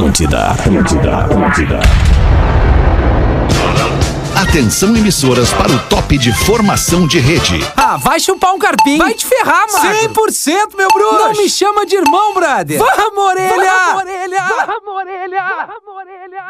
Atlântida, Atlântida, Atlântida. Atenção emissoras para o top de formação de rede. Ah, vai chupar um carpinho. Vai te ferrar, mano. 100% meu bruxo. Não me chama de irmão, brother. Vamos, orelha. Vamos, orelha. Vamos, orelha. Vamos, orelha.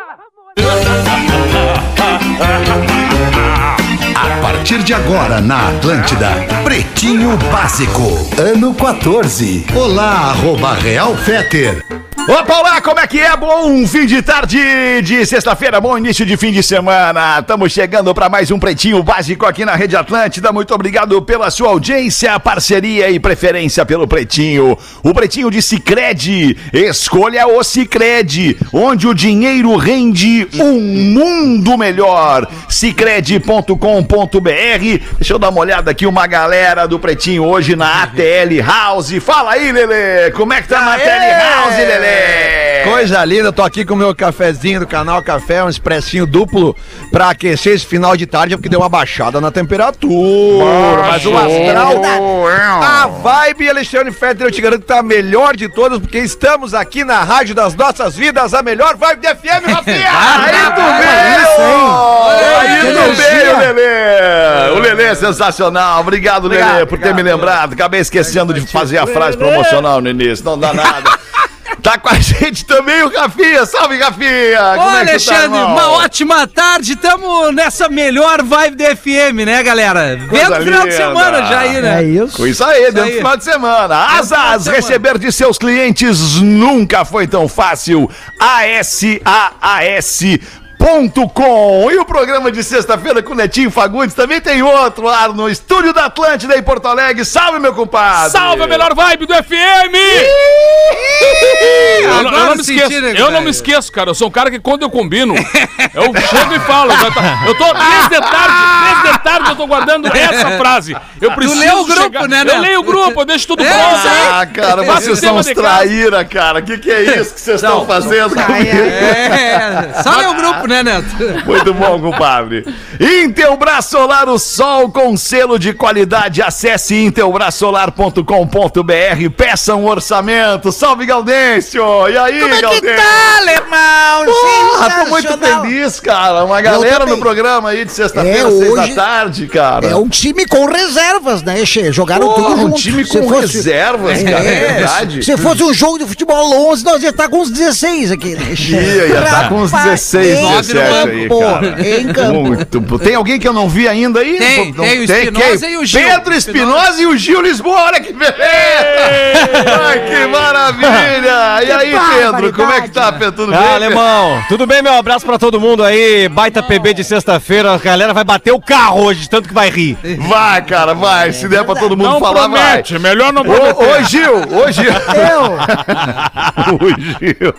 A partir de agora na Atlântida, Pretinho Básico, ano 14. Olá, arroba Real Feter. Opa, olá, como é que é? Bom fim de tarde de sexta-feira, bom início de fim de semana. Estamos chegando para mais um Pretinho Básico aqui na Rede Atlântida. Muito obrigado pela sua audiência, parceria e preferência pelo Pretinho. O Pretinho de Cicred. Escolha o Cicred, onde o dinheiro rende um mundo melhor. Cicred.com.br. Deixa eu dar uma olhada aqui, uma galera do Pretinho hoje na ATL House. Fala aí, Lele. Como é que tá na ATL House, Lele? Coisa linda, tô aqui com o meu cafezinho do canal Café, um expressinho duplo pra aquecer esse final de tarde, porque deu uma baixada na temperatura. Mas o astral, a vibe, Alexandre Fetter, eu te garanto que tá a melhor de todas, porque estamos aqui na Rádio das Nossas Vidas, a melhor vibe de FM, Rafinha! Aí do meio! Aí do meio, Lelê! O Lelê é sensacional. Obrigado, Lelê, por ter me lembrado. Acabei esquecendo de fazer a frase promocional no início. Não dá nada. Tá com a gente também o Rafinha. Salve, Rafinha! Ô, é Alexandre, tá, uma ótima tarde. Tamo nessa melhor vibe do FM, né, galera? Vendo o final de semana já aí, né? É isso. Com isso aí, dentro do final de semana. Asas, receber de seus clientes nunca foi tão fácil. A-S-A-A-S com. E o programa de sexta-feira com o Netinho Fagundes também tem outro lá no estúdio da Atlântida em Porto Alegre. Salve, meu compadre! Salve a melhor vibe do FM! eu, não, eu, não me esqueço, eu não me esqueço, cara. Eu sou um cara que quando eu combino, eu chego e falo. Eu tô desde tarde, desde tarde eu tô guardando essa frase. Eu preciso. Tu lê o grupo, chegar, né, Eu leio o grupo, eu deixo tudo pronto. Ah, cara, vocês são uns traíra, cara. O que, que é isso que vocês estão fazendo comigo? É, só lê o grupo, né, Neto? Muito bom, compadre. Intelbras Solar, o sol com selo de qualidade. Acesse intelbrasolar.com.br. Peça um orçamento. Salve, Gaudêncio! E aí, Como é que Gaudêncio? tá, alemão? Porra, tô muito feliz, cara. Uma galera no programa aí de sexta-feira, É, seis hoje- da tarde, cara. É um time com reservas, né, Che? Jogaram Porra, tudo um junto. time Se com fosse- reservas, cara, é verdade. Se fosse um jogo de futebol 11, nós ia estar com uns 16 aqui, né, Che? Ia, ia tá com uns Rapaz, 16, em 17 aí, campo, cara. Em campo. Muito. Tem alguém que eu não vi ainda aí? Tem, Não- tem o? Espinosa e o Gil. Pedro Espinosa e o Gil Lisboa, olha que beleza! Ai, que maravilha! E aí, Pedro, como é que tá, Pedro? Tudo bem? Ah, alemão, tudo bem, meu? Abraço pra todo mundo aí. Baita PB de sexta-feira. A galera vai bater o carro hoje, tanto que vai rir. Vai, cara, vai. Se der pra todo mundo Não falar, promete, melhor não vai. Ô, prometer. ô, Gil, ô, Gil. Eu, o Gil.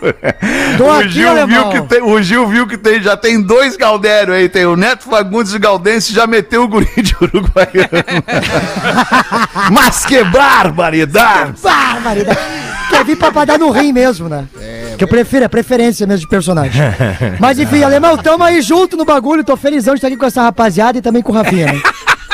Tô o aqui, Gil viu alemão. que tem, o Gil viu que tem, já tem dois Galdério aí, tem o Neto Fagundes e o Galdense já meteu o guri de Uruguaiano. Mas que barbaridade! barbaridade. Quer vir pra, dar no rim mesmo, né? que eu prefiro, é preferência mesmo de personagem. Mas enfim, alemão, tamo aí junto no bagulho. Tô felizão de estar aqui com essa rapaziada e também com o Rafinha, né?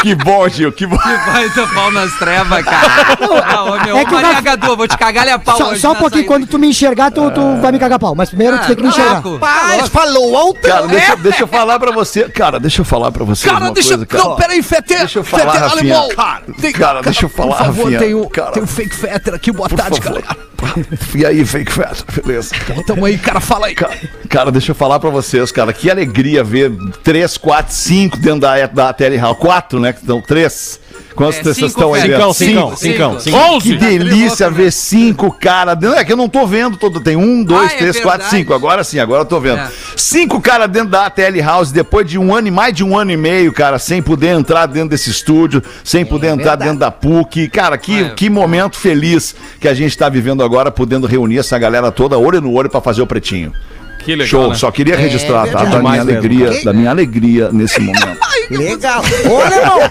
Que bom, Gil, que bom. Vai dar pau nas trevas, cara. Ah, ô, meu, É que Maria Gadu, vou te cagar a pau Só, hoje só um na pouquinho, saída. quando tu me enxergar, tu, tu vai me cagar pau. Mas primeiro tu tem que me enxergar. louco. Paz, falou alto. Cara, deixa, deixa eu falar pra você. Cara, deixa eu falar pra você. Cara, uma deixa coisa, cara. Não, peraí, Fetter. Deixa eu falar, Fetter, Rafinha. alemão. Cara, Tem- cara, deixa eu falar, Por favor, Rafinha. tem o, Cara. tem o fake Fetter aqui. Boa tarde, favor. galera. E aí, fake fat, beleza. Tamo aí, cara, fala aí. Cara, cara, deixa eu falar pra vocês, cara. Que alegria ver 3, 4, 5 dentro da, da Tele Quatro, né? Que estão 3. Quantas É, pessoas cinco, estão aí dentro? Cincão, cincão, cincão. Que Onze. delícia ver cinco cara dentro. É que eu não tô vendo todo. Tem um, dois, Ah, é três, quatro, verdade. cinco. Agora sim, agora eu tô vendo. É. Cinco cara dentro da ATL House depois de um ano e mais de um ano e meio, cara, sem poder entrar dentro desse estúdio, sem poder entrar dentro da PUC. Cara, que, É. que momento feliz que a gente tá vivendo agora, podendo reunir essa galera toda olho no olho pra fazer o pretinho. Que legal, Show, né? só queria registrar, tá? Da minha mesmo, alegria, da minha alegria nesse momento. Legal. Ô, alemão.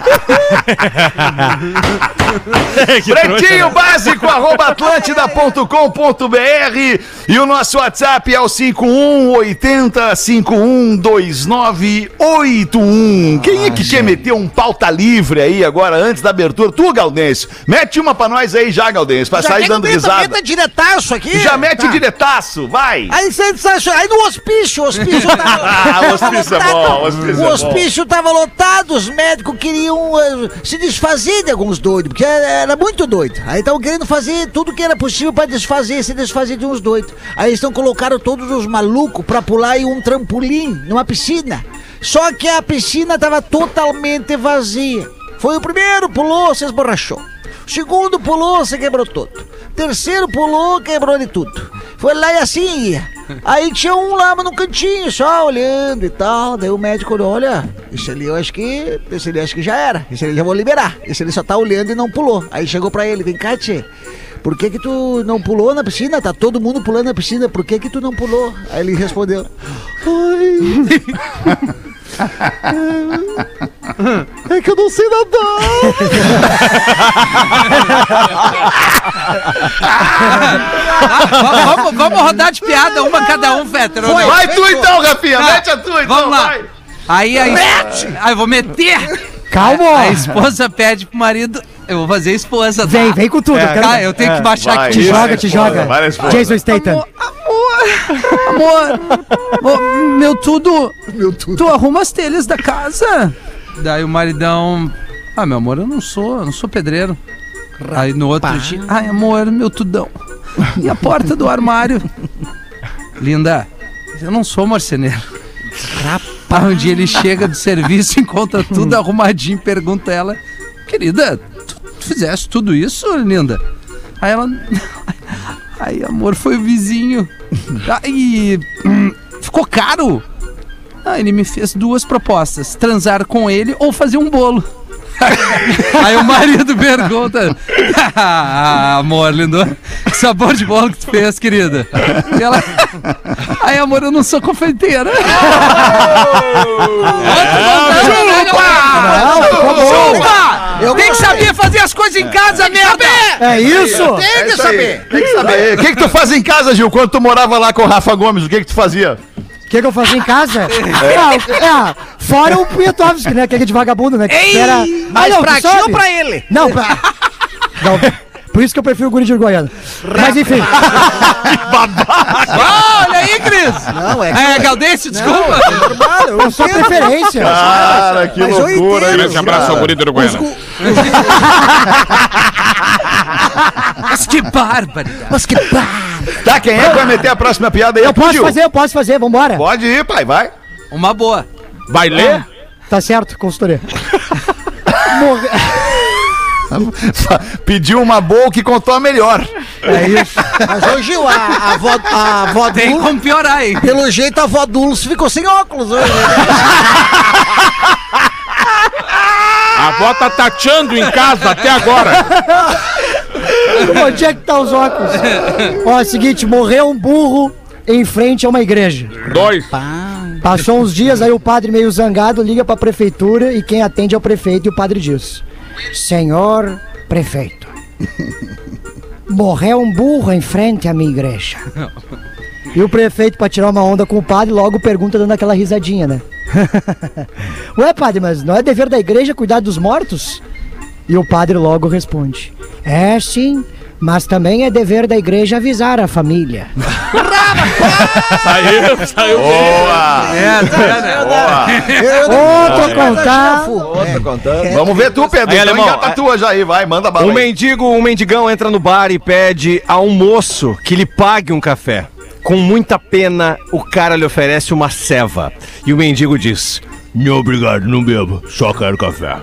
Pretinho básico, arroba atlântida.com.br e o nosso WhatsApp é o 5180 512981. Quem é que quer meter um pauta livre aí agora, antes da abertura? Tu, Galdêncio, mete uma pra nós aí já, Galdêncio, pra Já sair dando risada. Meta diretaço aqui. Já mete Tá. diretaço, vai! Aí aí no hospício, o hospício tava, Ah, o hospício é bom, o hospício é o bom. hospício tava lotado, os médicos queriam eh, se desfazer de alguns doidos, porque era, era muito doido. Aí estavam querendo fazer tudo que era possível pra desfazer, se desfazer de uns doidos. Aí estão colocaram todos os malucos pra pular em um trampolim, numa piscina. Só que a piscina tava totalmente vazia. Foi o primeiro, pulou, se esborrachou. O segundo pulou, se quebrou todo. O terceiro pulou, quebrou de tudo. Foi lá e assim ia. Aí tinha um lá no cantinho, só olhando e tal. Daí o médico olhou, olha, esse ali eu acho que. Esse ali acho que já era. Esse ali já vou liberar. Esse ali só tá olhando e não pulou. Aí chegou pra ele, vem cá, tchê. Por que que tu não pulou na piscina? Tá todo mundo pulando na piscina, por que que tu não pulou? Aí ele respondeu, ai... É que eu não sei nadar. Va- vamos, vamos rodar de piada, uma cada um, Fetter. não? Vai tu então, Rafinha, Tá. mete a tua então, Vamos lá. vai. Aí a es- Aí eu vou meter. Calma. A esposa pede pro marido. Eu vou fazer a esposa, tá? Vem, vem com tudo. eu quero Tá, eu tenho que baixar Vai, aqui. Te joga, te joga. vai, esposa. Jason Statham. Amor, amor, meu tudo. Meu tudo. Tu arruma as telhas da casa? Daí o maridão. Ah, meu amor, eu não sou, eu não sou pedreiro. Aí no outro dia. Ai, amor, meu tudão. E a porta do armário? Linda, eu não sou marceneiro. Rapaz. Um dia ele chega do serviço, encontra tudo arrumadinho, pergunta ela: Querida, tu, tu fizeste tudo isso, linda? Aí ela. Ai, amor, foi o vizinho. Aí. hum, ficou caro. Ah, ele me fez duas propostas: transar com ele ou fazer um bolo. Aí o marido pergunta: ah, Amor, lindo, que sabor de bolo que tu fez, querida? E ela: Ai, amor, eu não sou confeiteira. Chupa! Tem que saber fazer as coisas em casa, merda! É isso? Tem É que isso aí. saber. Tem que saber. O que, que tu faz em casa, Gil? Quando tu morava lá com o Rafa Gomes, o que, que tu fazia? O que, que eu fazia em casa? É, é, fora o Punhatovski, né? Que é de vagabundo, né? Que Ei, espera... Mas não, pra ti ou pra ele? Não, pra... Não, por isso que eu prefiro o guri de Uruguaiana. Mas enfim, Ah, olha aí, Cris! Não, é que- É, Galdêncio, desculpa! Normal, eu é só entendo. preferência. Cara, que Mas eu loucura? Grande abraço ao guri do Uruguaiana. Mas que barbaridade! Mas que pá! Tá, quem é que vai meter a próxima piada aí? Eu posso fazer, eu posso fazer, vambora. Pode ir, pai, vai. Uma boa. Vai ler? Tá certo, consultoria. Morre... Pediu uma boa que contou a melhor. É isso. Mas Gil, a, a avó, a avó Tem como piorar, hein? pelo jeito a avó Dulce ficou sem óculos hoje. né? A avó tá tateando em casa até agora. Onde é que tá os óculos? Ó, é o seguinte, morreu um burro em frente a uma igreja. Dois. Passou uns dias, aí o padre meio zangado liga pra prefeitura e quem atende é o prefeito e o padre diz: Senhor prefeito, morreu um burro em frente à minha igreja. E o prefeito, pra tirar uma onda com o padre, logo pergunta dando aquela risadinha, né? Ué, padre, mas não é dever da igreja cuidar dos mortos? E o padre logo responde: É sim, mas também é dever da igreja avisar a família. Saiu, saiu. Boa! É, tá! Outro contar. Outro contando. Vamos ver tu, Pedro. Aí, então alemão, engata é- tua já aí, vai, manda bala Um aí. mendigo, um mendigão entra no bar e pede a um moço que lhe pague um café. Com muita pena, o cara lhe oferece uma ceva. E o mendigo diz: Não, obrigado, não bebo. Só quero café.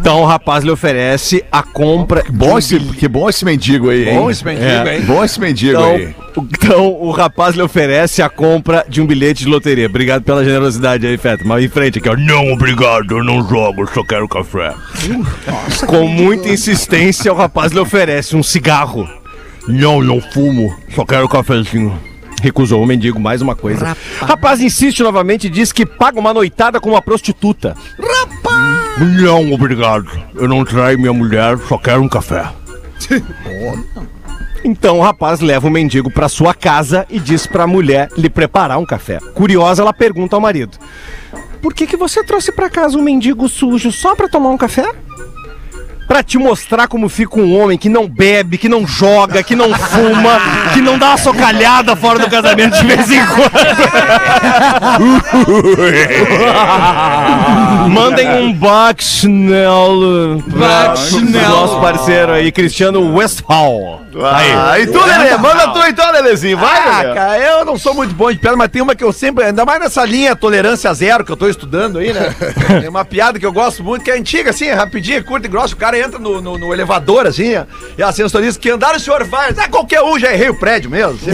Então o rapaz lhe oferece a compra. Bom esse, que bom esse mendigo aí, hein? Bom esse mendigo, É. hein? Bom esse mendigo Então, aí. o- então o rapaz lhe oferece a compra de um bilhete de loteria. Obrigado pela generosidade aí, Feto. Mas em frente aqui, ó. Não, obrigado, eu não jogo, só quero café. Com muita insistência, o rapaz lhe oferece um cigarro. Não, não fumo, só quero cafezinho. Recusou o mendigo mais uma coisa. Rapaz insiste novamente e diz que paga uma noitada com uma prostituta. Não, obrigado. Eu não traio minha mulher, só quero um café. Então o rapaz leva o mendigo pra sua casa e diz pra mulher lhe preparar um café. Curiosa, ela pergunta ao marido: Por que, que você trouxe pra casa um mendigo sujo só pra tomar um café? Pra te mostrar como fica um homem que não bebe, que não joga, que não fuma, que não dá uma socalhada fora do casamento de vez em quando. Mandem um Baxnell. Baxnell. Nosso parceiro aí, Cristiano Westphal. Aí, e tu, Lelê? Manda tu então, Lelezinho. Vai, Ah, Lelê. cara, eu não sou muito bom de piada, mas tem uma que eu sempre, ainda mais nessa linha tolerância zero que eu tô estudando aí, né? Tem uma piada que eu gosto muito, que é antiga, assim, rapidinha, curta e grossa. O cara entra no, no- no elevador, assim, e a diz que andar o senhor vai. Ah, qualquer um já errei o prédio mesmo.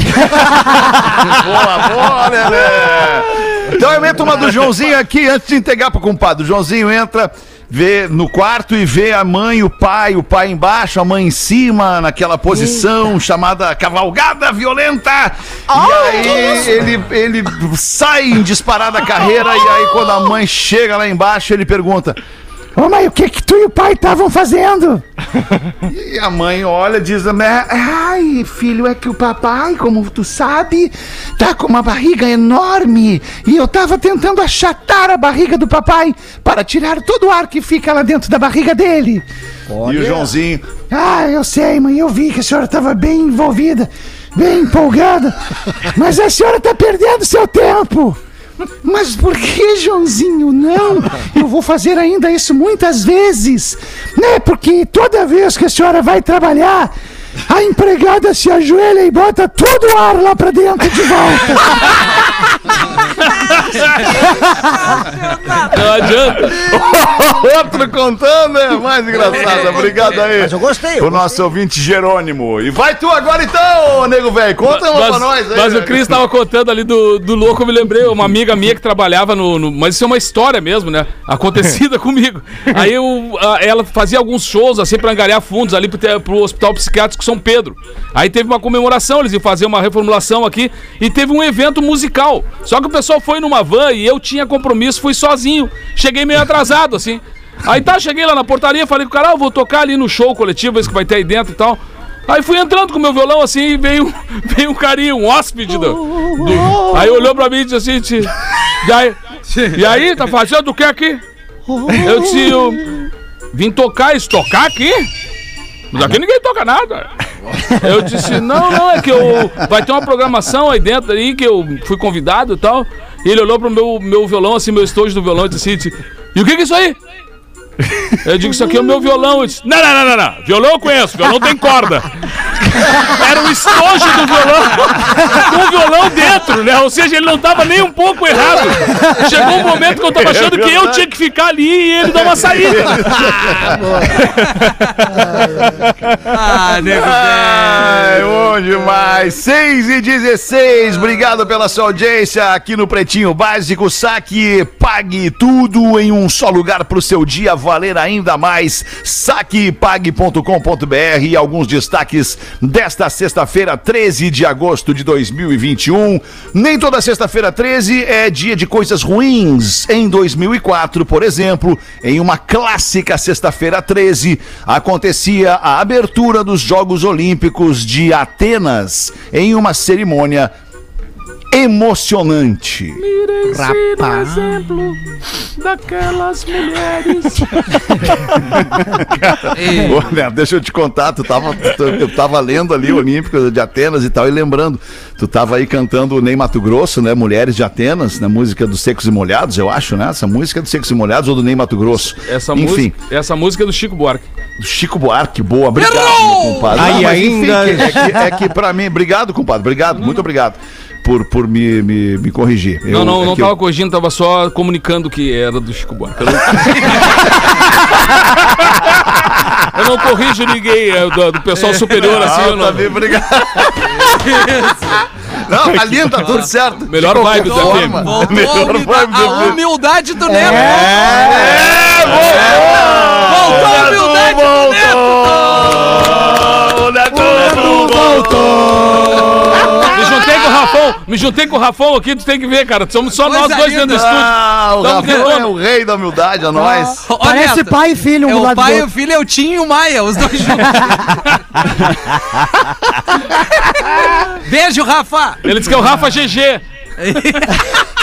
Boa, boa, Lelê. Então eu meto uma do Joãozinho aqui antes de entregar pro compadre. O Joãozinho entra, vê no quarto e vê a mãe e o pai, o pai embaixo, a mãe em cima, naquela posição chamada cavalgada violenta. e aí ele, ele sai em disparada carreira e aí quando a mãe chega lá embaixo, ele pergunta: Ô mãe, o que que tu e o pai estavam fazendo? E a mãe olha e diz: "Né, Ai, filho, é que o papai, como tu sabe, tá com uma barriga enorme e eu tava tentando achatar a barriga do papai para tirar todo o ar que fica lá dentro da barriga dele. E o Joãozinho. Ah, eu sei, mãe, eu vi que a senhora tava bem envolvida, bem empolgada, mas a senhora tá perdendo seu tempo. Mas por que, Joãozinho? Não, eu vou fazer ainda isso muitas vezes, né? Porque toda vez que a senhora vai trabalhar, a empregada se ajoelha e bota todo o ar lá pra dentro de volta. Não adianta. Outro contando é mais engraçado. Obrigado aí. Mas eu gostei. eu O nosso ouvinte Jerônimo. E vai tu agora então, nego velho. Conta uma pra nós aí. mas o né? Cris tava contando ali do, do louco, eu me lembrei, uma amiga minha que trabalhava no, no- Mas isso é uma história mesmo, né? Acontecida comigo. Aí eu, a- ela fazia alguns shows, assim, pra angariar fundos ali pro, pro Hospital Psiquiátrico São Pedro. Aí teve uma comemoração, eles iam fazer uma reformulação aqui e teve um evento musical. Só que o pessoal foi numa van e eu tinha compromisso, fui sozinho. Cheguei meio atrasado, assim. Aí tá, cheguei lá na portaria, falei com o cara, ah, eu vou tocar ali no show coletivo, esse que vai ter aí dentro e tal. Aí fui entrando com meu violão assim e veio, veio um carinha, um hóspede do, do- Aí olhou pra mim e disse assim, "Ti- e aí, e aí, tá fazendo o que aqui? Eu disse, eu vim tocar, isso tocar aqui? Mas aqui ninguém toca nada. Eu disse, não, não, é que eu. Vai ter uma programação aí dentro aí que eu fui convidado e tal. E ele olhou pro meu, meu violão, assim, meu estojo do violão, e disse e o que que é isso aí? Eu digo, isso aqui é o meu violão. Eu disse, não, não, não, não, não. Violão eu conheço, violão tem corda. Era o estojo do violão com o violão dentro, né? Ou seja, ele não tava nem um pouco errado. Chegou um momento que eu tava achando que eu tinha que ficar ali e ele dar uma saída. Ah, nego Ai, bom demais. 6 e 16. Obrigado pela sua audiência aqui no Pretinho Básico. Saque, pague tudo em um só lugar para o seu dia valer ainda mais. Saquepague.com.br e alguns destaques desta sexta-feira, 13 de agosto de 2021. Nem toda sexta-feira 13 é dia de coisas ruins. Em 2004, por exemplo, em uma clássica sexta-feira 13, acontecia a abertura dos Jogos Olímpicos de Atenas em uma cerimônia emocionante. Rapaz. exemplo daquelas mulheres. Deixa eu te contar, tu tava, tu- eu tava lendo ali o Olímpico de Atenas e tal, e lembrando, tu tava aí cantando o Ney Mato Grosso, né? Mulheres de Atenas, na música dos Secos e Molhados, eu acho, né? Essa música é dos Secos e Molhados ou do Ney Mato Grosso. Essa, Enfim, música, essa música é do Chico Buarque. do Chico Buarque, boa, obrigado, meu compadre. Aí mas enfim, ainda- que- é, que, é que pra mim, obrigado, compadre, obrigado, muito obrigado por, por me, me, me corrigir. Eu- não, não, é não que eu- tava corrigindo, tava só comunicando que era do Chico Buarque. Eu não, eu não corrijo ninguém, é do, do pessoal superior, assim, eu Ah, tá não. bem, obrigado. Não, tá lindo, tá tudo certo. Melhor vibe do FM. Voltou melhor vibe do a humildade do Neto. É, Voltou a humildade do Neto. voltou! O Neto voltou! Me juntei com o Rafão. Me juntei com o Rafão aqui, tu tem que ver, cara. Somos só nós dois dentro do estúdio. Ah, o Tamo Rafael tentando. é o rei da humildade, a nós. Ó, Parece Neto, pai e filho, um É do o lado do pai e o filho, é o Tim e o Maia, os dois juntos. Beijo, Rafa! Ele disse que é o Rafa GG.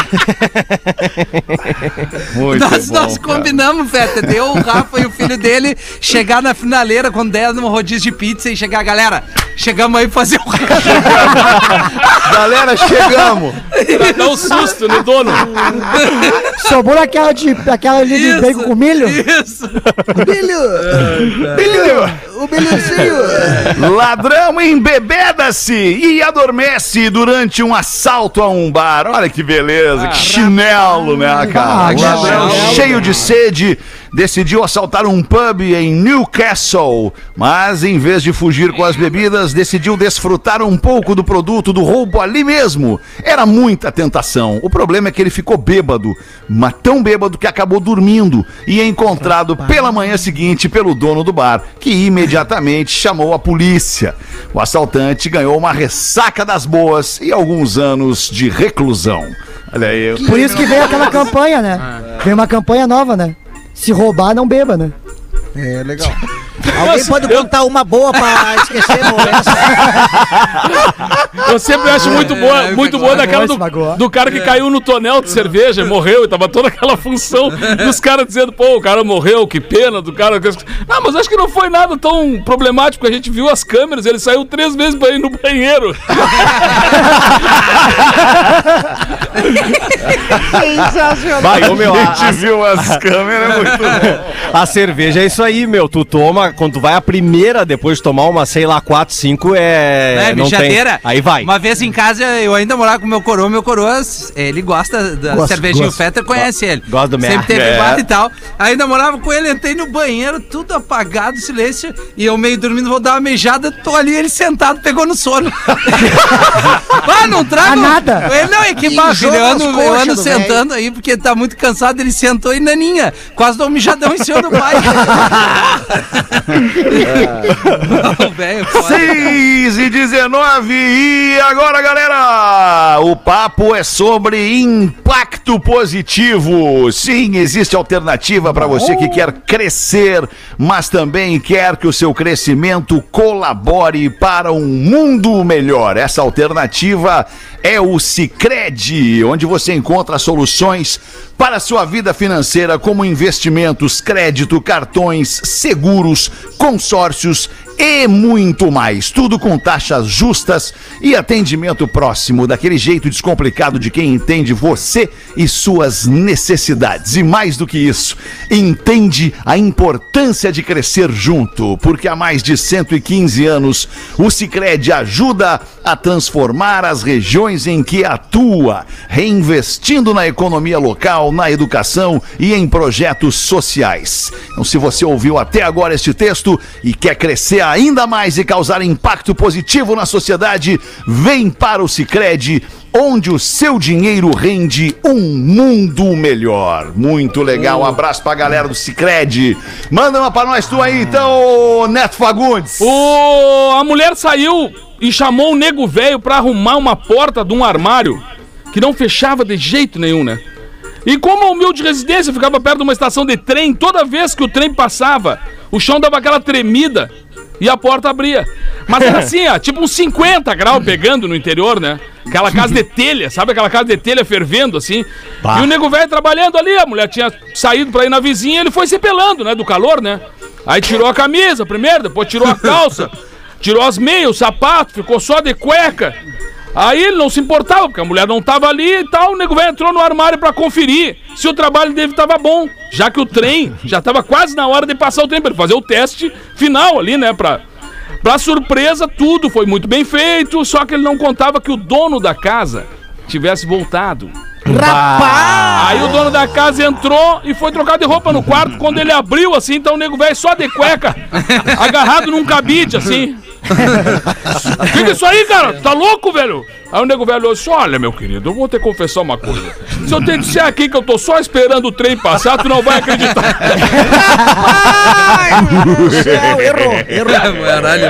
Muito nós, bom, nós combinamos, Feta. Deu o Rafa e o filho dele chegar na finaleira quando der num rodízio de pizza e chegar, galera, chegamos aí fazer o Galera, chegamos. Pra dar um susto no dono. Sobrou aquela, de, aquela ali de Isso. bacon com milho? Isso! O Belezinho. Ladrão embebeda-se e adormece durante um assalto a um bar. Olha que beleza, que chinelo, né, cara? Ah, ladrão cheio de sede decidiu assaltar um pub em Newcastle, mas em vez de fugir com as bebidas, decidiu desfrutar um pouco do produto do roubo ali mesmo. Era muita tentação. O problema é que ele ficou bêbado, mas tão bêbado que acabou dormindo e é encontrado pela manhã seguinte pelo dono do bar, que imediatamente chamou a polícia. O assaltante ganhou uma ressaca das boas e alguns anos de reclusão. Olha aí. Por isso que veio aquela campanha, né? Veio uma campanha nova, né? Se roubar, não beba, né? É, legal. Alguém pode contar uma boa pra esquecer não, essa? Eu sempre acho muito boa, É, muito magoou, boa daquela do, do cara que caiu no tonel de cerveja e morreu, e tava toda aquela função dos caras dizendo, pô, o cara morreu, que pena do cara. Não, mas acho que não foi nada tão problemático, a gente viu as câmeras, ele saiu três vezes pra ir no banheiro. Vai, ô, meu, a a, gente viu as câmeras, é muito bom. a cerveja é isso aí, meu. Tu toma, quando tu vai a primeira, depois de tomar uma, sei lá, 4, 5, é. É, não bichadeira. Tem. Aí vai. Uma vez em casa, eu ainda morava com meu coroa. Meu coroa, ele gosta da Gosto, cervejinha. gosto. O Fetter conhece ele. gosta do Sempre teve É. e tal. Ainda morava com ele, entrei no banheiro, tudo apagado, silêncio. E eu meio dormindo, vou dar uma mijada. Tô ali, ele sentado, pegou no sono. ah, não trago. Ah, nada. Ele não, é que filho, eu ando, eu ando do sentando aí, porque tá muito cansado. Ele sentou e naninha. Quase deu um mijadão em cima do pai. Ô, velho, foda. 6 e 19 e agora galera, o papo é sobre impacto positivo. Sim, existe alternativa para você que quer crescer, mas também quer que o seu crescimento colabore para um mundo melhor. Essa alternativa é o Sicredi, onde você encontra soluções para sua vida financeira como investimentos, crédito, cartões, seguros, consórcios e muito mais. Tudo com taxas justas e atendimento próximo, daquele jeito descomplicado de quem entende você e suas necessidades. E mais do que isso, entende a importância de crescer junto, porque há mais de 115 anos o Sicredi ajuda a transformar as regiões em que atua, reinvestindo na economia local, na educação e em projetos sociais. Então, se você ouviu até agora este texto e quer crescer ainda mais e causar impacto positivo na sociedade, vem para o Sicredi onde o seu dinheiro rende um mundo melhor. Muito legal. Um abraço pra galera do Sicredi. Manda uma pra nós tu aí, então, Neto Fagundes. O... A mulher saiu e chamou o nego velho pra arrumar uma porta de um armário que não fechava de jeito nenhum, né? E como a humilde residência ficava perto de uma estação de trem, toda vez que o trem passava, o chão dava aquela tremida e a porta abria. Mas era assim, ó, tipo uns 50 graus pegando no interior, né? Aquela casa de telha, sabe aquela casa de telha fervendo assim? E o nego velho trabalhando ali, a mulher tinha saído pra ir na vizinha, ele foi se pelando, né, do calor, né? Aí tirou a camisa primeiro, depois tirou a calça, tirou as meias, o sapato, ficou só de cueca. Aí ele não se importava, porque a mulher não tava ali e tal. O nego velho entrou no armário pra conferir se o trabalho dele tava bom, já que o trem já tava quase na hora de passar o trem pra ele fazer o teste final ali, né? Pra, pra surpresa, tudo foi muito bem feito, só que ele não contava que o dono da casa tivesse voltado. Aí o dono da casa entrou e foi trocar de roupa no quarto. Quando ele abriu assim, então o nego velho só de cueca, agarrado num cabide assim. Fica isso aí, cara. Tá louco, velho? Aí o nego velho olhou assim: Olha, meu querido, eu vou te confessar uma coisa. Se eu te disser aqui que eu tô só esperando o trem passar, tu não vai acreditar. Ai, meu Deus do céu, errou, errou. Caralho,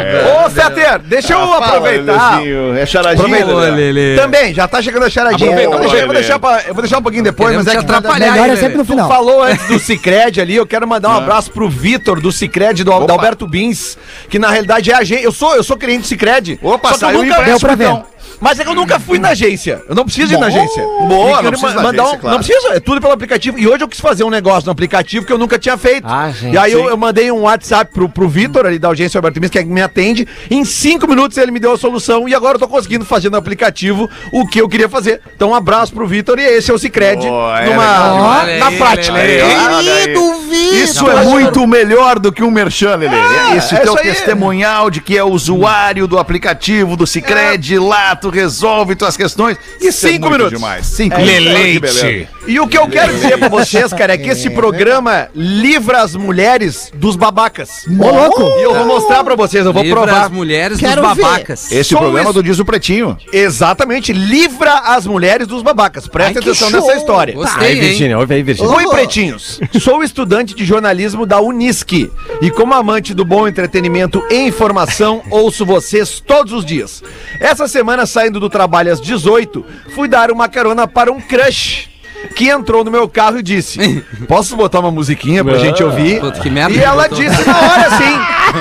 Ô, Feter, deixa eu aproveitar. É charadinha. Ô, Lelê. Também, já tá chegando a charadinha. Eu, deixa- eu vou deixar pra- eu vou deixar um pouquinho depois, Queremos mas é te que atrapalhar Melhor é sempre no. Tu final. falou antes do Cicred ali, eu quero mandar um abraço pro Vitor do Cicred do, da Alberto Bins, que na realidade é agente. Eu sou, eu sou cliente do Cicred. Opa, saiu nunca, impresso, Deu pra ver. então. Mas é que eu nunca fui na agência. Eu não preciso ir na agência. Boa, não precisa mandar agência, um- claro. Não precisa, é tudo pelo aplicativo. E hoje eu quis fazer um negócio no aplicativo que eu nunca tinha feito. Ah, gente. E aí eu, eu mandei um WhatsApp pro, pro Vitor ali da agência Alberto que é que me atende. Em cinco minutos ele me deu a solução e agora eu tô conseguindo fazer no aplicativo o que eu queria fazer. Então um abraço pro Vitor e esse é o Cicred Boa, é numa, legal. na aí, prática. Querido Vitor. Isso é muito melhor do que um merchan, Lelê. É, esse é teu isso aí. testemunhal de que é usuário do aplicativo do Cicred, lá tu resolve tuas questões. Isso é Cinco muito minutos. demais. Cinco É minutos. aí. E o que eu quero dizer pra vocês, cara, é que esse programa livra as mulheres dos babacas. Ô, louco. E eu vou mostrar pra vocês, eu vou Livra provar. as mulheres Quero dos ver. babacas. Esse Só programa do Diz o Pretinho. Exatamente, livra as mulheres dos babacas. Presta Ai, atenção show. nessa história. Gostei, Aí, hein? Virgínia, ouve aí, Virgínia. Oi, pretinhos. Sou estudante de jornalismo da Unisque e como amante do bom entretenimento e informação, ouço vocês todos os dias. Essa semana, saindo do trabalho às 18, fui dar uma carona para um crush. Que entrou no meu carro e disse: Posso botar uma musiquinha pra gente ouvir? Puta, que merda E que ela botou. disse na hora assim: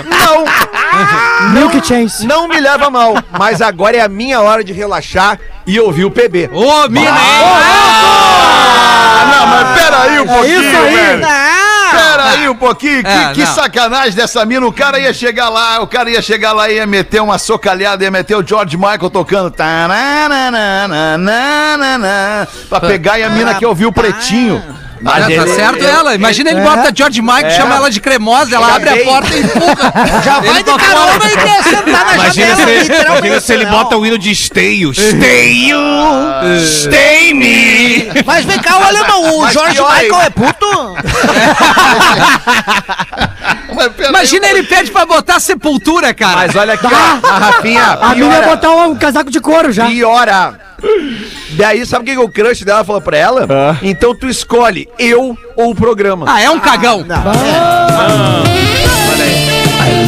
Não, Milk Chance. não me leva mal, mas agora é a minha hora de relaxar e ouvir o PB. Ô, mina, Ah, não, mas peraí um pouquinho, isso aí. velho. Ah, Peraí um pouquinho, que, É, que sacanagem dessa mina. O cara ia chegar lá, o cara ia chegar lá e ia meter uma socalhada, ia meter o George Michael tocando. Pra pegar e a mina quer ouvir o pretinho. Mas tá ele- certo ele- ela. Imagina ele bota George Michael, chama ela de cremosa, ela abre a porta e empurra. já vai de carona e quer sentar na Imagina janela, se, imagina se ele bota o hino de esteio. Esteio! Stay me! Mas vem cá, o alemão, o pior Michael é puto? Imagina ele pede pra botar sepultura, cara. Mas olha aqui, ó, a Rafinha, A piora. botar um casaco de couro já. Piora. Daí, sabe o que, que o crush dela falou pra ela? Então tu escolhe eu ou o programa. Ah, é um cagão.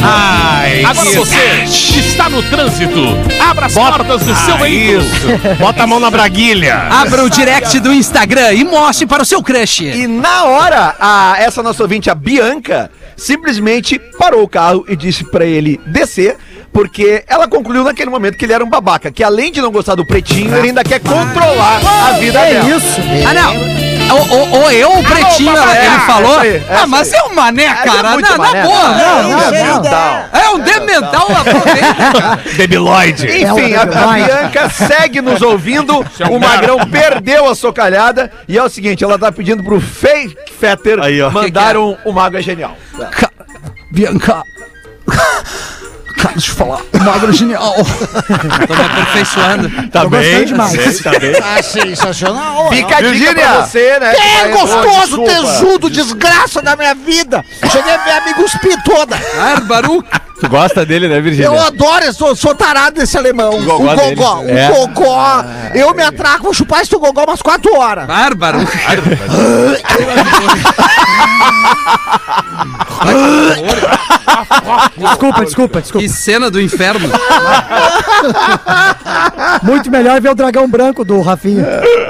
Ai, Agora você está no trânsito. Abra as portas do seu veículo. isso. Bota a mão na braguilha. Abra o direct do Instagram e mostre para o seu crush. E na hora, a, essa nossa ouvinte, a Bianca, simplesmente parou o carro e disse pra ele descer. Porque ela concluiu naquele momento que ele era um babaca, que além de não gostar do pretinho, ele ainda quer controlar a vida É dela. isso. Ah, não. Ou, ou- ou eu, o pretinho, é, ele falou. essa aí, ah, mas aí. é um mané, é cara. muito na, na boa. Não, não, Isso é não. É um demental, cara. Debiloide. Enfim, a, a. Bianca segue nos ouvindo. O Magrão perdeu a socalhada. E é o seguinte, ela tá pedindo pro Fake Fetter Aí, ó. mandar um O Mago é Genial. Bianca. Eu falar. O magro é genial. Tô me aperfeiçoando. Tá Tô gostando demais. bem, tá bem. Ah, sensacional. Fica a dica pra você, né? que É gostoso, tesudo, desgraça da minha vida. Cheguei a ver me cuspir toda. Bárbaro. Tu gosta dele, né, Virgínia? Eu adoro, eu sou, sou tarado desse alemão. O gogó dele. gogó, o É. gogó. Eu me atraco, vou chupar esse teu gogó umas quatro horas. Bárbaro. Desculpa, desculpa, desculpa. Que cena do inferno. Muito melhor ver o dragão branco do Rafinha.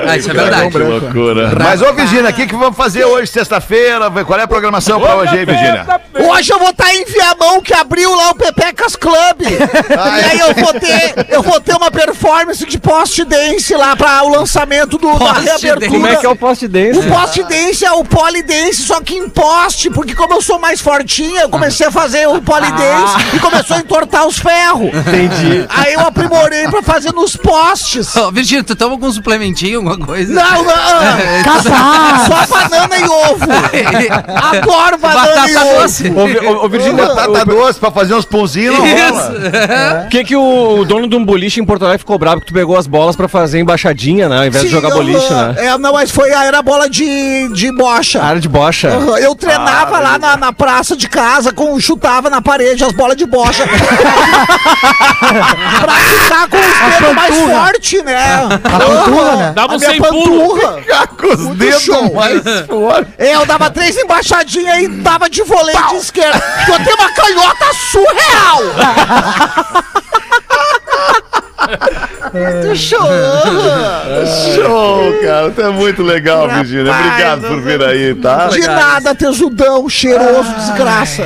Ah, isso é verdade. Que loucura. Mas, ô, Virgínia, o que, que vamos fazer hoje, sexta-feira? Qual é a programação pra hoje aí, Virgínia? Hoje eu vou estar em Viamão, que abriu lá o Pepecas Club. e aí eu vou ter, eu vou ter uma performance de post dance lá para o lançamento do, da reabertura. dance. Como é que é o post dance? O post dance é o polidense, só que em poste, porque como eu sou mais fortinha, eu comecei a fazer o polidense e começou a entortar os ferros. Entendi. Aí eu aprimorei pra fazer nos postes. Ô, Virgínia, tu toma algum suplementinho, alguma coisa? Não, não. Capaz. Só banana e ovo. Adoro banana e Batata ovo. doce. Ô, Vi- ô, ô, Virgínia, Batata doce pra fazer uns pãozinhos não rola. Isso. o que que o dono de um boliche em Porto Alegre ficou bravo que tu pegou as bolas pra fazer embaixadinha, né? Ao invés de Sim, jogar boliche, aham. né? É, não, mas foi, era bola de, de bocha. Área de bocha. Aham, Eu treinava lá na, na praça de casa, com, chutava na parede as bolas de bocha. pra ficar com os dedos mais forte, né? A panturra, né? Dava A um minha sem panturra. Ficar com os Muito dedos show. mais fortes. É, eu dava três embaixadinhas e dava de voleio de esquerda. Eu tenho uma canhota surreal. Muito show. Show, cara. Tu é muito legal, Virgínia. Obrigado por vir aí, tá? De nada, tesudão, cheiroso, desgraça.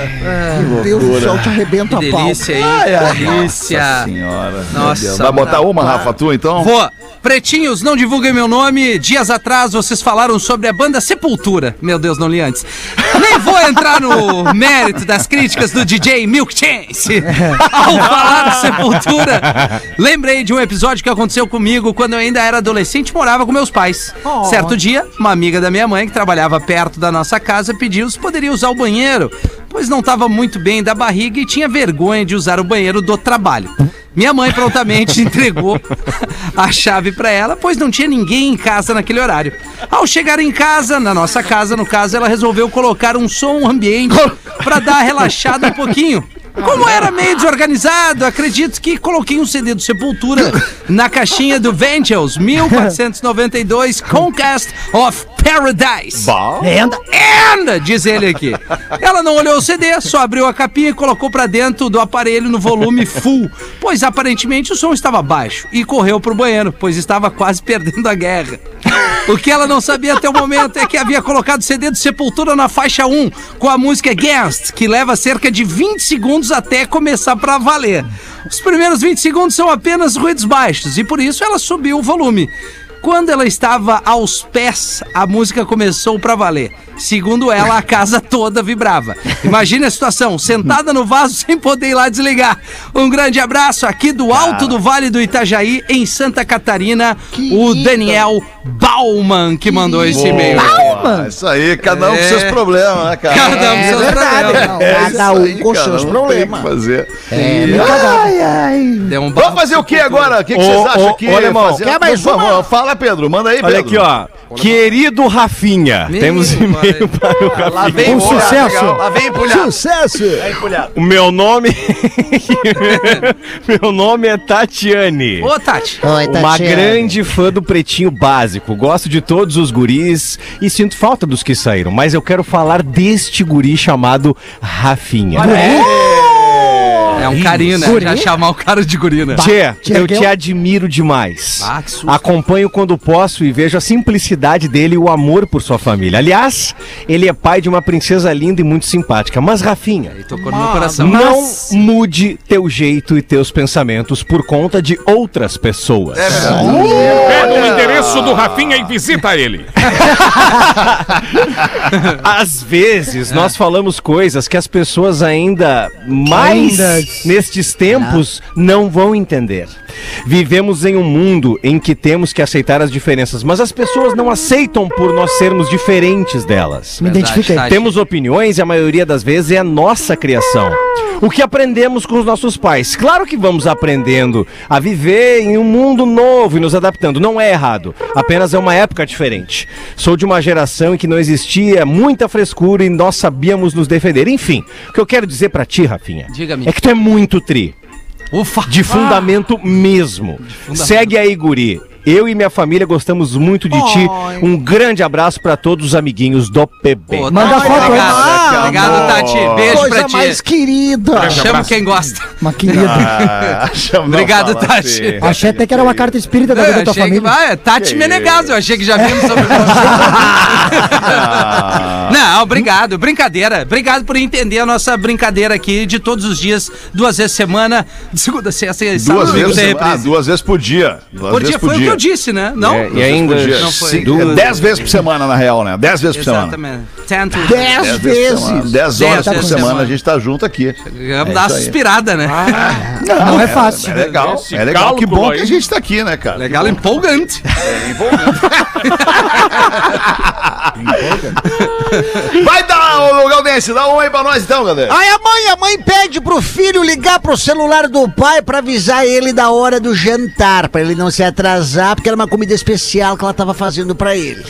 Meu Deus do céu, te arrebenta a pau. delícia aí, que delícia. Senhora. meu Nossa. Vai botar uma, Rafa, tu então? Vou. Pretinhos, não divulguem meu nome. Dias atrás vocês falaram sobre a banda Sepultura. Meu Deus, não li antes. Nem vou entrar no mérito das críticas do DJ Milk Chance. Ao falar de Sepultura, lembrei de um episódio que aconteceu comigo quando eu ainda era adolescente e morava com meus pais. Certo dia, uma amiga da minha mãe, que trabalhava perto da nossa casa, pediu se poderia usar o banheiro, pois não estava muito bem da barriga e tinha vergonha de usar o banheiro do trabalho. Minha mãe prontamente entregou a chave pra ela, pois não tinha ninguém em casa naquele horário. Ao chegar em casa, na nossa casa, no caso, ela resolveu colocar um som ambiente pra dar relaxada um pouquinho. Como era meio desorganizado, acredito que coloquei um CD do Sepultura na caixinha do Ventures 1492 Conquest of Paradise. Lenda. Anda, diz ele aqui. Ela não olhou o CD, só abriu a capinha e colocou pra dentro do aparelho no volume full, pois aparentemente o som estava baixo e correu pro banheiro, pois estava quase perdendo a guerra. O que ela não sabia até o momento é que havia colocado o CD do Sepultura na faixa 1 com a música Against, que leva cerca de 20 segundos até começar pra valer. Os primeiros 20 segundos são apenas ruídos baixos e por isso ela subiu o volume. Quando ela estava aos pés, a música começou pra valer. Segundo ela, a casa toda vibrava. Imagine a situação, sentada no vaso sem poder ir lá desligar. Um grande abraço aqui do alto do Vale do Itajaí, em Santa Catarina, o Daniel Bauman que mandou esse e-mail. Ah, isso aí, cada um com É. seus problemas, né, cara? Cada um com seus problemas. Não, É cada um aí, com cara, seus problemas. Fazer. Ai, ai. Deu um Vamos fazer o que agora? O que, Ô, vocês acham ô, que ô, alemão, fazer? quer mais Vamos, uma? Fala, Pedro. Manda aí, Olha Pedro. aqui, ó. Querido Rafinha, Meu temos e-mail para o Rafinha. Lá vem Um sucesso. legal. Lá vem empulhado. Sucesso. O meu nome. meu nome é Tatiane. Ô, Tati. Oi, Uma grande fã do Pretinho Básico. Gosto de todos os guris e sinto falta dos que saíram. Mas eu quero falar deste guri chamado Rafinha. É um carinho, né? Já chamar o cara de gurina. Tchê, Tchê, eu te admiro demais. Ah, que susto. Acompanho quando posso e vejo a simplicidade dele e o amor por sua família. Aliás, ele é pai de uma princesa linda e muito simpática. Mas, Rafinha, Aí tocou no meu coração. não mude teu jeito e teus pensamentos por conta de outras pessoas. Pega o endereço do Rafinha e visita ele. Às vezes nós falamos coisas que as pessoas ainda mais Ainda- nestes tempos não vão entender. Vivemos em um mundo em que temos que aceitar as diferenças, mas as pessoas não aceitam por nós sermos diferentes delas. Me identifiquei. Temos opiniões e a maioria das vezes é a nossa criação. O que aprendemos com os nossos pais. Claro que vamos aprendendo a viver em um mundo novo e nos adaptando. Não é errado. Apenas é uma época diferente. Sou de uma geração em que não existia muita frescura e nós sabíamos nos defender. Enfim, o que eu quero dizer pra ti, Rafinha, Diga-me. é que tu é muito tri. Ufa. De fundamento mesmo. Segue aí, guri. Eu e minha família gostamos muito de ti. Um grande abraço pra todos os amiguinhos do PB. Pô, Manda Tati, foto aí. Obrigado, Ah, obrigado amor. Tati. Beijo Coisa pra ti. mais querida. Chama quem gosta. Uma querida. Ah, Obrigado, Tati. assim. Achei até que era uma carta espírita da vida da tua achei que, família. ah, é Tati Que Menegaso, eu achei que já vimos sobre Ah. Não, obrigado, brincadeira. Obrigado por entender a nossa brincadeira aqui de todos os dias, duas vezes semana, de segunda a sexta e sábado, Duas domingo vezes, ah, duas vezes por dia. Duas Por vezes dia, foi o que eu disse, né? Não? É, e ainda. Não foi. Duas- é dez vezes por semana, na real, né? Dez vezes por semana. Exatamente. Dez Dez vezes. Dez horas Dez por semana semana. a gente tá junto aqui. Vamos dar uma isso aí. suspirada, né? Não é fácil. É legal. É legal. Que bom que a gente tá aqui, né, cara? Legal, empolgante. Vai dar, ô Galdense, dá um aí pra nós então, galera. Aí a mãe, a mãe pede pro filho ligar pro celular do pai pra avisar ele da hora do jantar, pra ele não se atrasar, porque era uma comida especial que ela tava fazendo pra ele.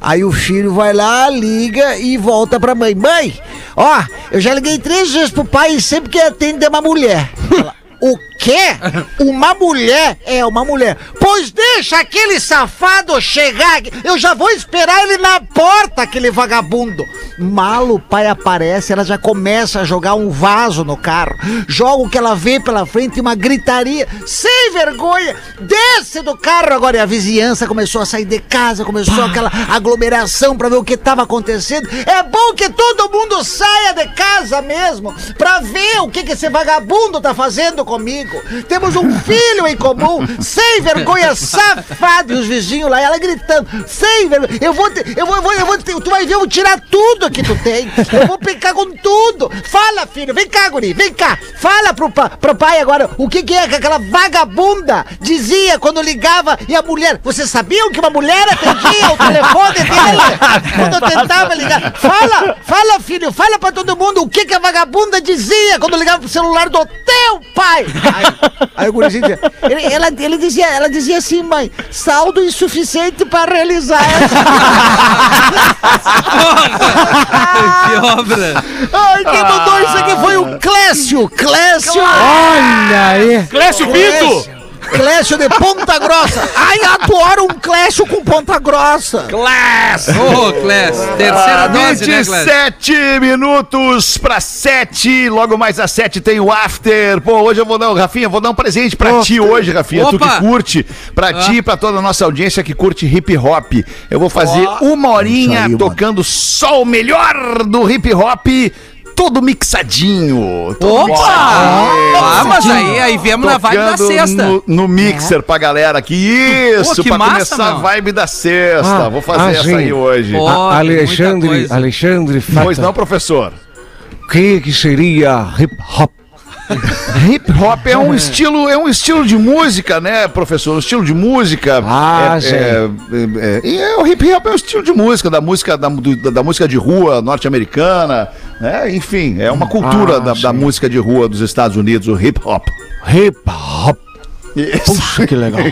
Aí o filho vai lá, liga e volta pra mãe. Mãe, ó, eu já liguei três vezes pro pai e sempre que atende é uma mulher. Ela, O quê? Uma mulher? É, uma mulher. Pois deixa aquele safado chegar. Eu já vou esperar ele na porta, aquele vagabundo. Mal o pai aparece, ela já começa a jogar um vaso no carro. Joga o que ela vê pela frente e uma gritaria. Sem vergonha. Desce do carro agora. E a vizinhança começou a sair de casa, começou aquela aglomeração pra ver o que tava acontecendo. É bom que todo mundo saia de casa mesmo pra ver o que, que esse vagabundo tá fazendo comigo. Temos um filho em comum, sem vergonha, safado. E os vizinhos lá, ela gritando, sem vergonha. Eu vou, te, eu vou, eu vou, eu vou te- tu vai ver, eu vou tirar tudo que tu tem. Eu vou pegar com tudo. Fala, filho, vem cá, guri, vem cá. Fala pro, pro pai agora o que, que é que aquela vagabunda dizia quando ligava e a mulher. Vocês sabiam que uma mulher atendia o telefone dele quando eu tentava ligar? Fala, fala, filho, fala pra todo mundo o que, que a vagabunda dizia quando ligava pro celular do teu pai. Aí, aí o gurizinho dizia, ele, ela, ele dizia, ela dizia assim, mãe, saldo insuficiente pra realizar essa. que obra! Ai, quem mandou isso aqui foi o Clécio. Clécio. Olha aí. Clécio Pinto! Clécio de Ponta Grossa. Ai, adoro um Clécio com Ponta Grossa. Ô, Clés, terceira dose, né, Clés? 27 minutos para 7. Logo mais às 7 tem o after. Pô, hoje eu vou dar, Rafinha, vou dar um presente pra ti hoje, Rafinha. Tu Opa! que curte, pra ti e pra toda a nossa audiência que curte hip hop. Eu vou fazer uma horinha tocando só o melhor do hip hop. Todo mixadinho. todo Opa! mixadinho. Ah, mas aí, aí viemos na vibe da sexta. No, no mixer pra galera aqui. Isso, Pô, que pra massa, começar a vibe da sexta. Ah, Vou fazer ah, essa sim. aí hoje. Pô, A- tem muita Alexandre. Alexandre Fata, Pois não, professor? o que, que seria hip hop? Hip hop é um estilo, é um estilo de música, né, professor? Um estilo de música. Ah, é, é, é, é, e é, o hip hop é um estilo de música, da música da, do- da música de rua norte-americana, né? Enfim, é uma cultura Ah, da, da música de rua dos Estados Unidos, o hip hop. Hip hop. Puxa, que legal.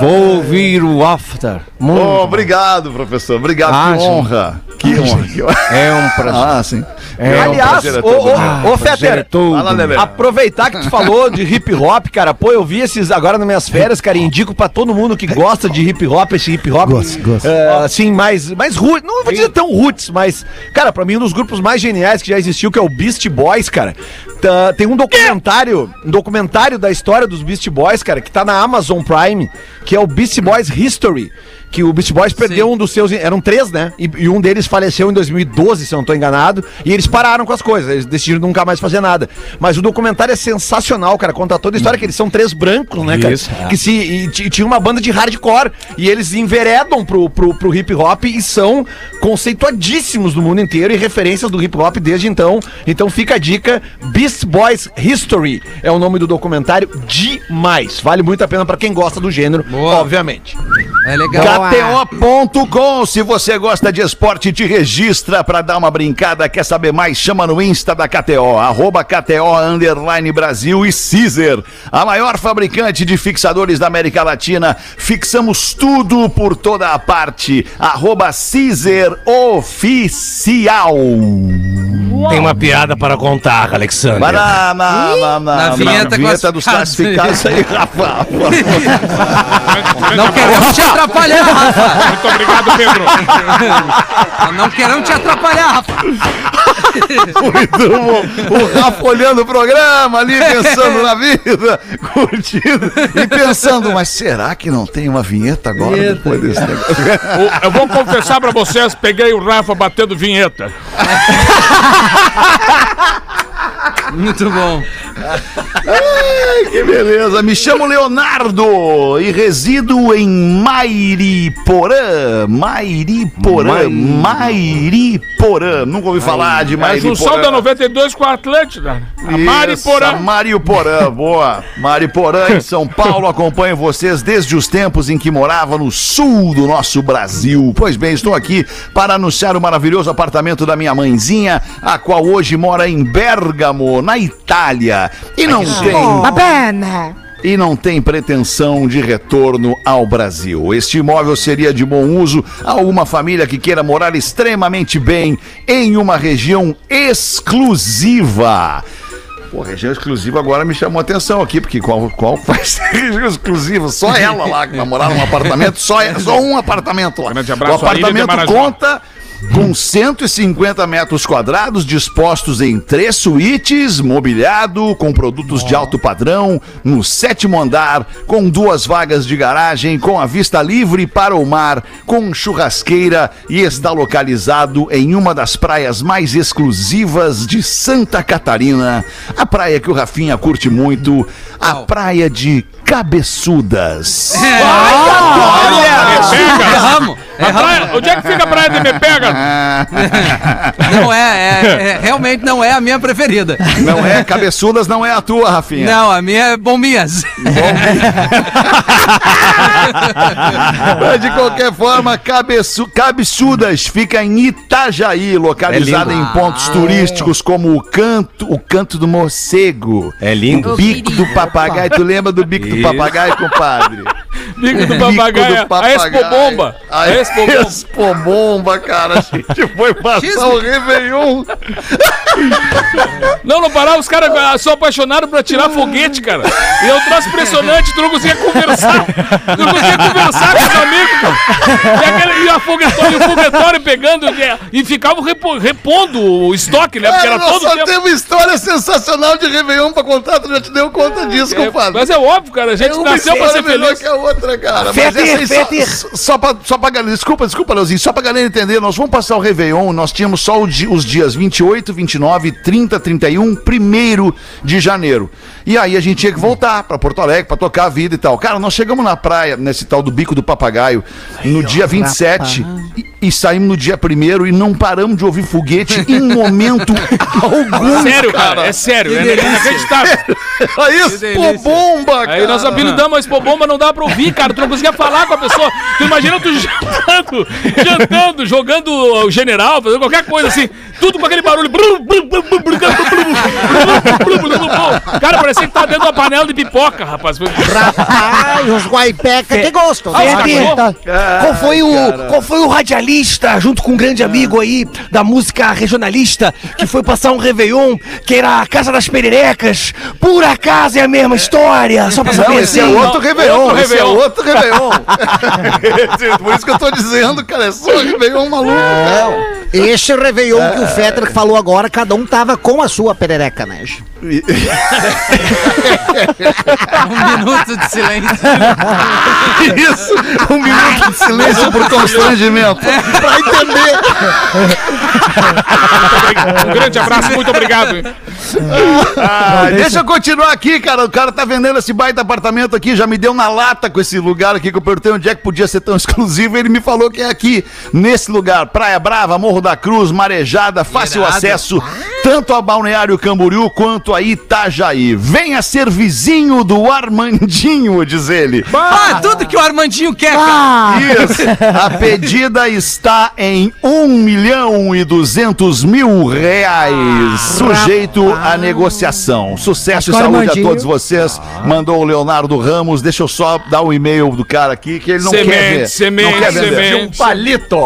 Vou ouvir o after. Muito Oh, obrigado, professor. Obrigado. Ah, que honra. Que honra. Que honra. É um prazer. Ah, sim. É um Aliás, prazer é ô, todo ô, ô, prazer é Fetter, aproveitar que tu falou de hip hop, cara, pô, eu vi esses agora nas minhas férias, cara, e indico pra todo mundo que gosta de hip hop, esse hip hop, Gosto, gosto. é, assim, mais, mais roots, não vou dizer tão roots, mas, cara, pra mim um dos grupos mais geniais que já existiu, que é o Beast Boys, cara, Tá- tem um documentário, um documentário da história dos Beast Boys, cara, que tá na Amazon Prime, que é o Beast Boys History, que o Beast Boys perdeu um dos seus, eram três, né, e, e um deles faleceu em 2012, se eu não tô enganado, e eles pararam com as coisas, eles decidiram nunca mais fazer nada. Mas o documentário é sensacional, cara, conta toda a história, que eles são três brancos, né, cara, Isso, é. que se, e, tinha uma banda de hardcore, e eles enveredam pro, pro, pro hip hop e são conceituadíssimos no mundo inteiro e referências do hip hop desde então. Então fica a dica, Beast Boys History é o nome do documentário, demais. Vale muito a pena pra quem gosta do gênero, Boa. obviamente. É legal. KTO.com, se você gosta de esporte, te registra pra dar uma brincada, quer saber mais? Chama no Insta da KTO, arroba KTO Underline Brasil e Caesar, a maior fabricante de fixadores da América Latina. Fixamos tudo por toda a parte, arroba Caesar Oficial. Tem uma piada para contar, Alexandre. Vai na, na, na, na, Na vinheta dos classificados. classificados aí, Rafa. Não queremos te atrapalhar, Rafa. Muito obrigado, Pedro. Não queremos te atrapalhar, Rafa. Muito bom. O Rafa olhando o programa ali, pensando na vida, curtindo e pensando, mas será que não tem uma vinheta agora Vinheta. depois desse negócio? Eu vou confessar pra vocês, peguei o Rafa batendo vinheta. Muito bom. Ai, que beleza. Me chamo Leonardo e resido em Mairiporã. Mairiporã. Mairiporã. Nunca ouvi falar de É a Mairiporã. junção da 92 com a Atlântida. A Porã. a Mariporã, boa. Mariporã em São Paulo, acompanho vocês desde os tempos em que morava no sul do nosso Brasil. Pois bem, estou aqui para anunciar o maravilhoso apartamento da minha mãezinha, a qual hoje mora em Bergamo, na Itália. E não tem. Va bene. e não tem pretensão de retorno ao Brasil. Este imóvel seria de bom uso a alguma família que queira morar extremamente bem em uma região exclusiva. Pô, região exclusiva agora me chamou a atenção aqui, porque qual, qual vai ser região exclusiva? Só ela lá que vai morar num apartamento, só, só um apartamento lá. O apartamento Marajó. conta com 150 metros quadrados dispostos em três suítes, mobiliado com produtos de alto padrão, no sétimo andar, com duas vagas de garagem, com a vista livre para o mar, com churrasqueira e está localizado em uma das praias mais exclusivas de Santa Catarina, a praia que o Rafinha curte muito, a praia de Cabeçudas. Erramos. A praia- onde é que fica a praia de Me Pega? Não é, é, é- realmente não é a minha preferida. Não é? Cabeçudas não é a tua, Rafinha. Não, a minha é bombinhas. Mas de qualquer forma, Cabeçu, Cabeçudas fica em Itajaí, localizada É em pontos turísticos como o Canto, o Canto do Morcego. É lindo. O Bico do Papagaio. Tu lembra do Bico do Isso. Papagaio, compadre? Bico do Bico papagaio. do A Expo Bomba. A Expo Bomba. Expo Bomba, cara. A gente foi passar o Réveillon. Não, não parar, os caras ah, são apaixonados pra tirar foguete, cara. E é um troço impressionante, tu não conseguia conversar. Tu não conseguia conversar com os amigos, cara. E, aquele, e a foguetório, e o foguetório pegando, e, e ficavam repo- repondo o estoque, né? Porque era todo só tempo. temos história sensacional de Réveillon pra contar. Tu já te deu conta disso, É, compadre. mas é óbvio, cara, a gente uma nasceu pra ser feliz. que a outra, cara. Mas Feter, essa aí só, só, pra, só pra galera. Desculpa, desculpa, Leozinho. Só pra galera entender, nós vamos passar o Réveillon. Nós tínhamos só os dias 28, 29, 30, 31, 1 de janeiro. E aí a gente tinha que voltar pra Porto Alegre pra tocar a vida e tal. Cara, nós chegamos na praia, nesse tal do Bico do Papagaio, no dia 27 e, e saímos no dia 1 e não paramos de ouvir foguete em momento algum. Sério, cara, é sério, é inacreditável. Olha isso, pô, bomba, cara. Aí nós apelidamos a Expo Bomba, não dá pra ouvir, cara. Tu não conseguia falar com a pessoa. Tu imagina tu jantando, jantando, jogando o general, fazendo qualquer coisa assim. Tudo com aquele barulho. Cara, parecia que tá dentro de uma panela de pipoca, rapaz. Rapaz, os guaipeca que gostam. Ah, os Feter, cachorros. qual foi o qual foi o radialista junto com um grande amigo aí da música regionalista que foi passar um Réveillon que era a Casa das Pererecas? Por acaso é a mesma história? Só pra saber Não, esse é assim. outro Réveillon, outro esse é Réveillon. outro Réveillon. Por isso que eu tô dizendo, cara, é só Réveillon maluco. Não, esse Réveillon que o Fetter falou agora, cada um tava com a sua perereca, né? Um minuto de silêncio. Isso, um minuto de silêncio por constrangimento. Pra entender. Um grande abraço, muito obrigado. Ah, deixa eu continuar aqui, cara. O cara tá vendendo esse baita apartamento aqui, já me deu na lata com esse lugar aqui que eu perguntei onde é que podia ser tão exclusivo. Ele me falou que é aqui, nesse lugar. Praia Brava, Morro da Cruz, Marejada, fácil Irado. acesso tanto a Balneário Camboriú quanto a Itajaí. Venha ser vizinho do Armandinho, diz ele. Ah, tudo que o Armandinho quer, cara. Isso. A pedida está em 1 milhão e 200 mil reais. Sujeito à negociação. Sucesso e saúde a Armandinho- todos vocês. Mandou o Leonardo Ramos. Deixa eu só dar o e-mail do cara aqui, que ele não quer Semente, ver. semente, não quer vender. semente. Palito.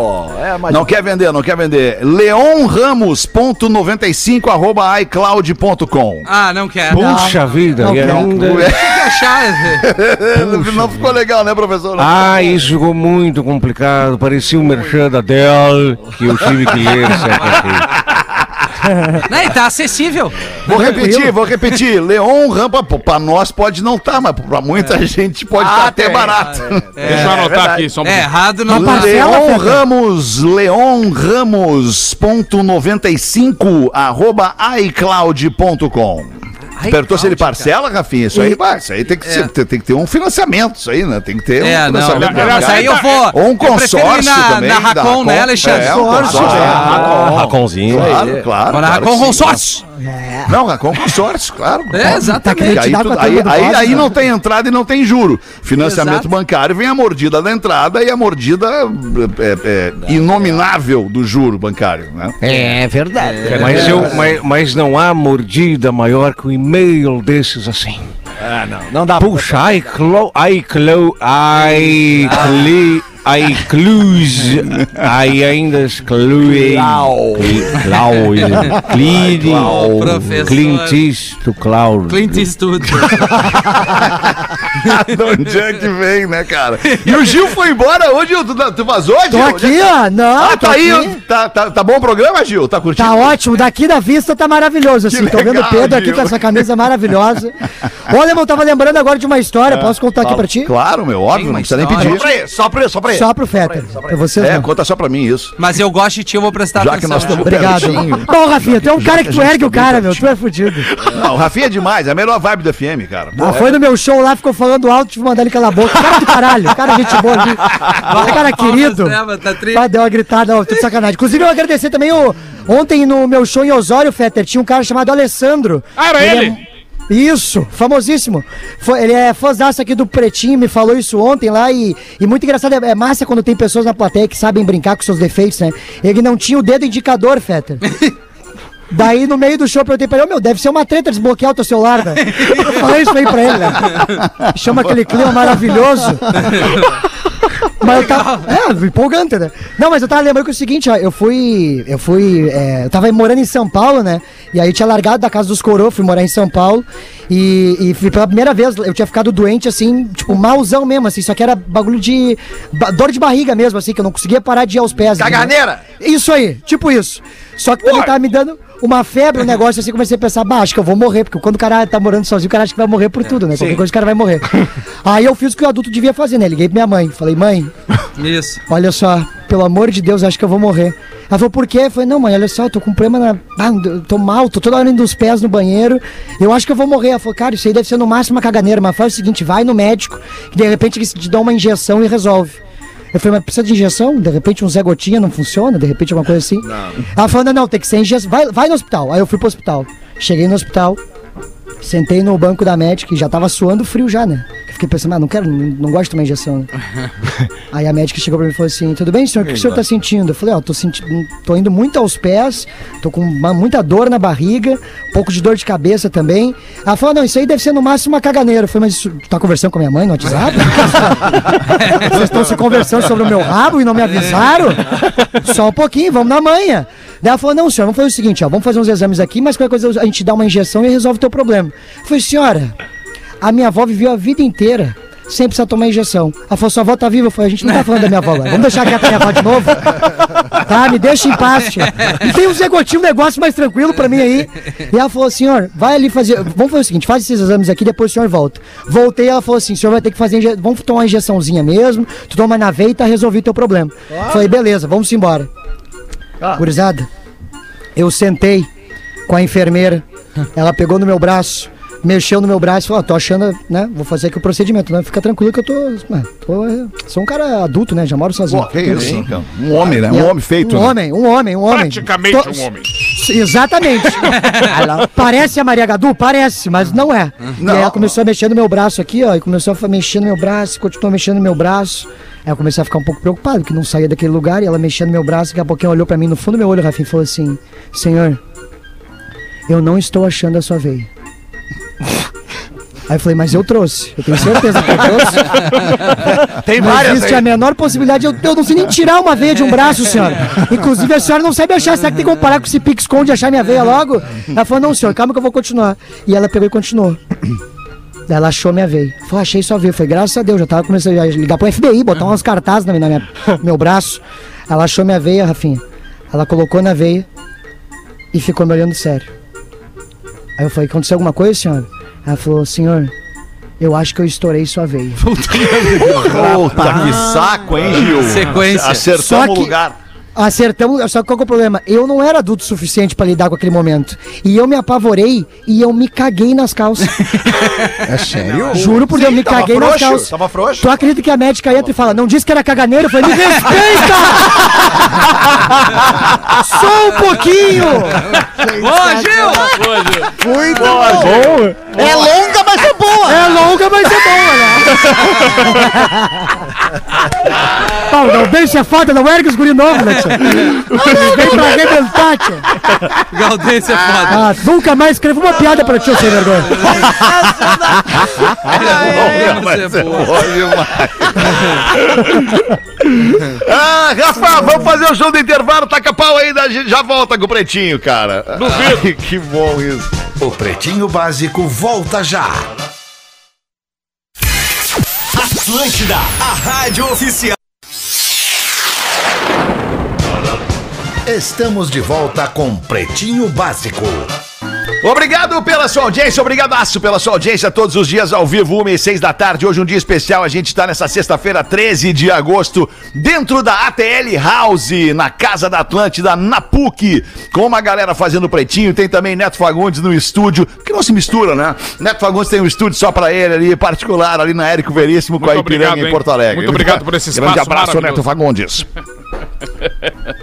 É, mas Não quer vender, não quer vender. leonramos.95 arroba iCloud.com. Ah, não quer. Puxa vida, não quero. ainda- Tem que achar. Não ficou legal, né, professor? Ah, isso ficou muito complicado. Parecia um merchan da Dell que eu tive que ler certa feita. Não, e tá acessível. Vou repetir, vou repetir. Leon Rampa, pô, pra nós pode não estar, mas pra muita gente pode estar até barato. Deixa eu anotar aqui, só um É, errado não tá. Leon Fetter? Ramos, leonramos.95 arroba iCloud.com. Perguntou se ele parcela, Rafinha? Isso aí, vai, isso aí tem que, ser- tem, tem que ter um financiamento, isso aí, né? Tem que ter um É, não. financiamento. Aliás, Mas aí eu vou. Ou um consórcio na, também. Na Racon, né, Alexandre? É, um consórcio. Ah, Raconzinho. Claro, claro. Na claro Racon consórcio. Não, Racon consórcio, claro. É, exatamente. E aí, tu- aí, aí- aí né? não tem entrada e não tem juro. Financiamento Exato. bancário vem a mordida da entrada e a mordida é, é, inominável do juro bancário. Né? É verdade. Mas, eu, mas, mas não há mordida maior que um e-mail desses assim. Ah, não. Não dá Puxa, I clo, I I clus, I ainda exclui, Clau, Clide, Professor. Clint Eastwood, Cloud. Clint Eastwood. De onde é que vem, né, cara? E o Gil foi embora hoje, tu, tu vazou, Gil? Tô aqui, ó. Não, Ah, tá aí. aqui. Tá, tá, tá bom o programa, Gil? Tá curtindo? Tá ótimo, daqui da vista tá maravilhoso, assim. Que Tô vendo o Pedro aqui Gil. com essa camisa maravilhosa. Olha, irmão, tava lembrando agora de uma história, posso contar aqui pra ti? Claro, meu, óbvio, não precisa nem pedir. Só pra ele, só pra ele. Só pro Fetter, pra vocês É, não. conta só pra mim isso. Mas eu gosto de ti, eu vou prestar Já que atenção. nós estamos Obrigado. pertinho. Bom, Rafinha, tu é um cara que tu ergue o tá cara, bem meu, tu é fudido. Não, o Rafinha é demais, é a melhor vibe do FM, cara. Ah, foi no meu show lá, ficou falando alto, tive que mandar ele calar a boca. Cara do caralho, cara gente boa ali. Cara querido. Tá deu uma gritada, ó, tudo sacanagem. Inclusive, eu agradecer também o. Ontem no meu show em Osório, Fetter, tinha um cara chamado Alessandro. Ah, era ele? é- Isso, famosíssimo. Ele é fãzaço aqui do Pretinho, me falou isso ontem lá e, e muito engraçado. É, é massa quando tem pessoas na plateia que sabem brincar com seus defeitos, né? Ele não tinha o dedo indicador, Fetter. Daí, no meio do show, eu perguntei pra ele, ô meu, deve ser uma treta desbloquear o teu celular, velho. Eu falei isso aí pra ele, né? Chama aquele clima maravilhoso. Mas eu tava. É, empolgante, né? Não, mas eu tava lembrando que é o seguinte, ó, eu fui. Eu fui. é, eu tava morando em São Paulo, né? E aí eu tinha largado da casa dos coroa, fui morar em São Paulo. E, e fui pela primeira vez, eu tinha ficado doente, assim, tipo, malzão mesmo, assim, só que era bagulho de. ba- dor de barriga mesmo, assim, que eu não conseguia parar de ir aos pés. Caganeira! Isso aí, tipo isso. Só que também tava me dando uma febre, um negócio assim, comecei a pensar, bah, acho que eu vou morrer, porque quando o cara tá morando sozinho, o cara acha que vai morrer por tudo, né? Qualquer coisa o cara vai morrer. aí eu fiz o que o adulto devia fazer, né? Liguei pra minha mãe, falei, mãe, Isso. olha só, pelo amor de Deus, acho que eu vou morrer. Ela falou, por quê? Eu falei, não, mãe, olha só, eu tô com problema na. Ah, tô mal, tô toda hora indo dos pés no banheiro. Eu acho que eu vou morrer. Ela falou, cara, isso aí deve ser no máximo uma caganeira, mas faz o seguinte, vai no médico, que de repente eles te dão uma injeção e resolve. Eu falei, mas precisa de injeção? De repente um Zé Gotinha não funciona? De repente alguma coisa assim? Ela falou, não, não, tem que ser injeção. Vai, vai no hospital. Aí eu fui pro hospital. Cheguei no hospital, sentei no banco da médica e já tava suando frio já, né? Fiquei pensando, ah, não quero, não, não gosto de tomar injeção. né? Aí a médica chegou pra mim e falou assim: Tudo bem, senhor? O que o senhor tá sentindo? Eu falei: Ó, tô sentindo, tô indo muito aos pés, tô com uma- muita dor na barriga, um pouco de dor de cabeça também. Ela falou: Não, isso aí deve ser no máximo uma caganeira. Eu falei: Mas isso, tu tá conversando com a minha mãe no WhatsApp? Vocês estão se conversando sobre o meu rabo e não me avisaram? Só um pouquinho, vamos na manhã. Daí ela falou: Não, senhor, vamos fazer o seguinte: ó, vamos fazer uns exames aqui, mas qualquer coisa a gente dá uma injeção e resolve o teu problema. Eu falei: Senhora, a minha avó viveu a vida inteira sem precisar tomar injeção. Ela falou, sua avó tá viva? Eu falei, a gente não tá falando da minha avó agora. Vamos deixar quieta a minha avó de novo? Tá, me deixa em paz, tia. E tem um Zé Gotinho, um negócio mais tranquilo pra mim aí. E ela falou, senhor, vai ali fazer... Vamos fazer o seguinte, faz esses exames aqui, depois o senhor volta. Voltei, ela falou assim, o senhor vai ter que fazer... inje- Vamos tomar uma injeçãozinha mesmo, tu toma na veia e tá resolvido o teu problema. Falei, beleza, vamos embora. Gurizada, eu sentei com a enfermeira, ela pegou no meu braço, mexeu no meu braço e falou, ó, tô achando, né, vou fazer aqui o procedimento, né, fica tranquilo que eu tô, né, tô, é, sou um cara adulto, né, já moro sozinho. Pô, que isso, então. Um homem, né? E Um ela- homem feito. Um né? homem, um homem, um homem. Praticamente Tô- um homem. Exatamente. Ela- Parece a Maria Gadu? Parece, mas não é. E aí ela começou a mexer no meu braço aqui, ó, e começou a mexer no meu braço, continuou mexendo no meu braço. Aí eu comecei a ficar um pouco preocupado, que não saía daquele lugar, e ela mexendo no meu braço, daqui a pouquinho olhou pra mim no fundo do meu olho, Rafinha, e falou assim, Senhor, eu não estou achando a sua veia. Aí eu falei, mas eu trouxe. Eu tenho certeza que eu trouxe. Tem Não várias existe aí. a menor possibilidade. Eu, eu não sei nem tirar uma veia de um braço, senhora. Inclusive, a senhora não sabe achar. Será que tem como parar com esse pique esconde e achar minha veia logo? Ela falou, não, senhor, calma que eu vou continuar. E ela pegou e continuou. Daí ela achou minha veia. Falou, achei sua veia. Falei, graças a Deus, já tava começando a ligar pro FBI, botar uns cartazes na minha, na minha- no meu braço. Ela achou minha veia, Rafinha. Ela colocou na veia e ficou me olhando sério. Aí eu falei, aconteceu alguma coisa, senhora? Ela falou, senhor, eu acho que eu estourei sua veia. Puta, que saco, hein, Gil? Sequência. Acertamos Só o lugar. Acertamos, só que qual que é o problema? Eu não era adulto o suficiente pra lidar com aquele momento. E eu me apavorei e eu me caguei nas calças. É sério? Juro por Deus, eu me caguei nas frouxo, calças. tava frouxo. Tu acredita que a médica entra e fala, não disse que era caganeiro? Eu falei, me respeita! Só um pouquinho! Ô, Gil! Muito bom. É longa, mas é boa. É longa, mas é boa, né? Pau, não deixa a foda, não ergue os guri novos, né, tia? Vem pra arrebentar, tia. Galdência é foda. Ah, nunca mais escrevo uma piada pra ti, sem vergonha. Essa é boa. Ah, Rafa, vamos fazer o show do intervalo, taca pau aí, a gente já volta com o Pretinho, cara. Duvido. que bom isso. O Pretinho Básico volta já. Atlântida, a rádio oficial. Estamos de volta com Pretinho Básico. Obrigado pela sua audiência, obrigadaço pela sua audiência todos os dias ao vivo, 1 e 6 da tarde. Hoje um dia especial, a gente está nessa sexta-feira, 13 de agosto, dentro da ATL House, na Casa da Atlântida, na PUC, com uma galera fazendo pretinho. Tem também Neto Fagundes no estúdio, que não se mistura, né? Neto Fagundes tem um estúdio só pra ele ali, particular, ali na Érico Veríssimo, com a Muito Ipiranga obrigado, em? Porto Alegre. Muito obrigado por esse Grande espaço abraço, maravilhoso. Neto Fagundes.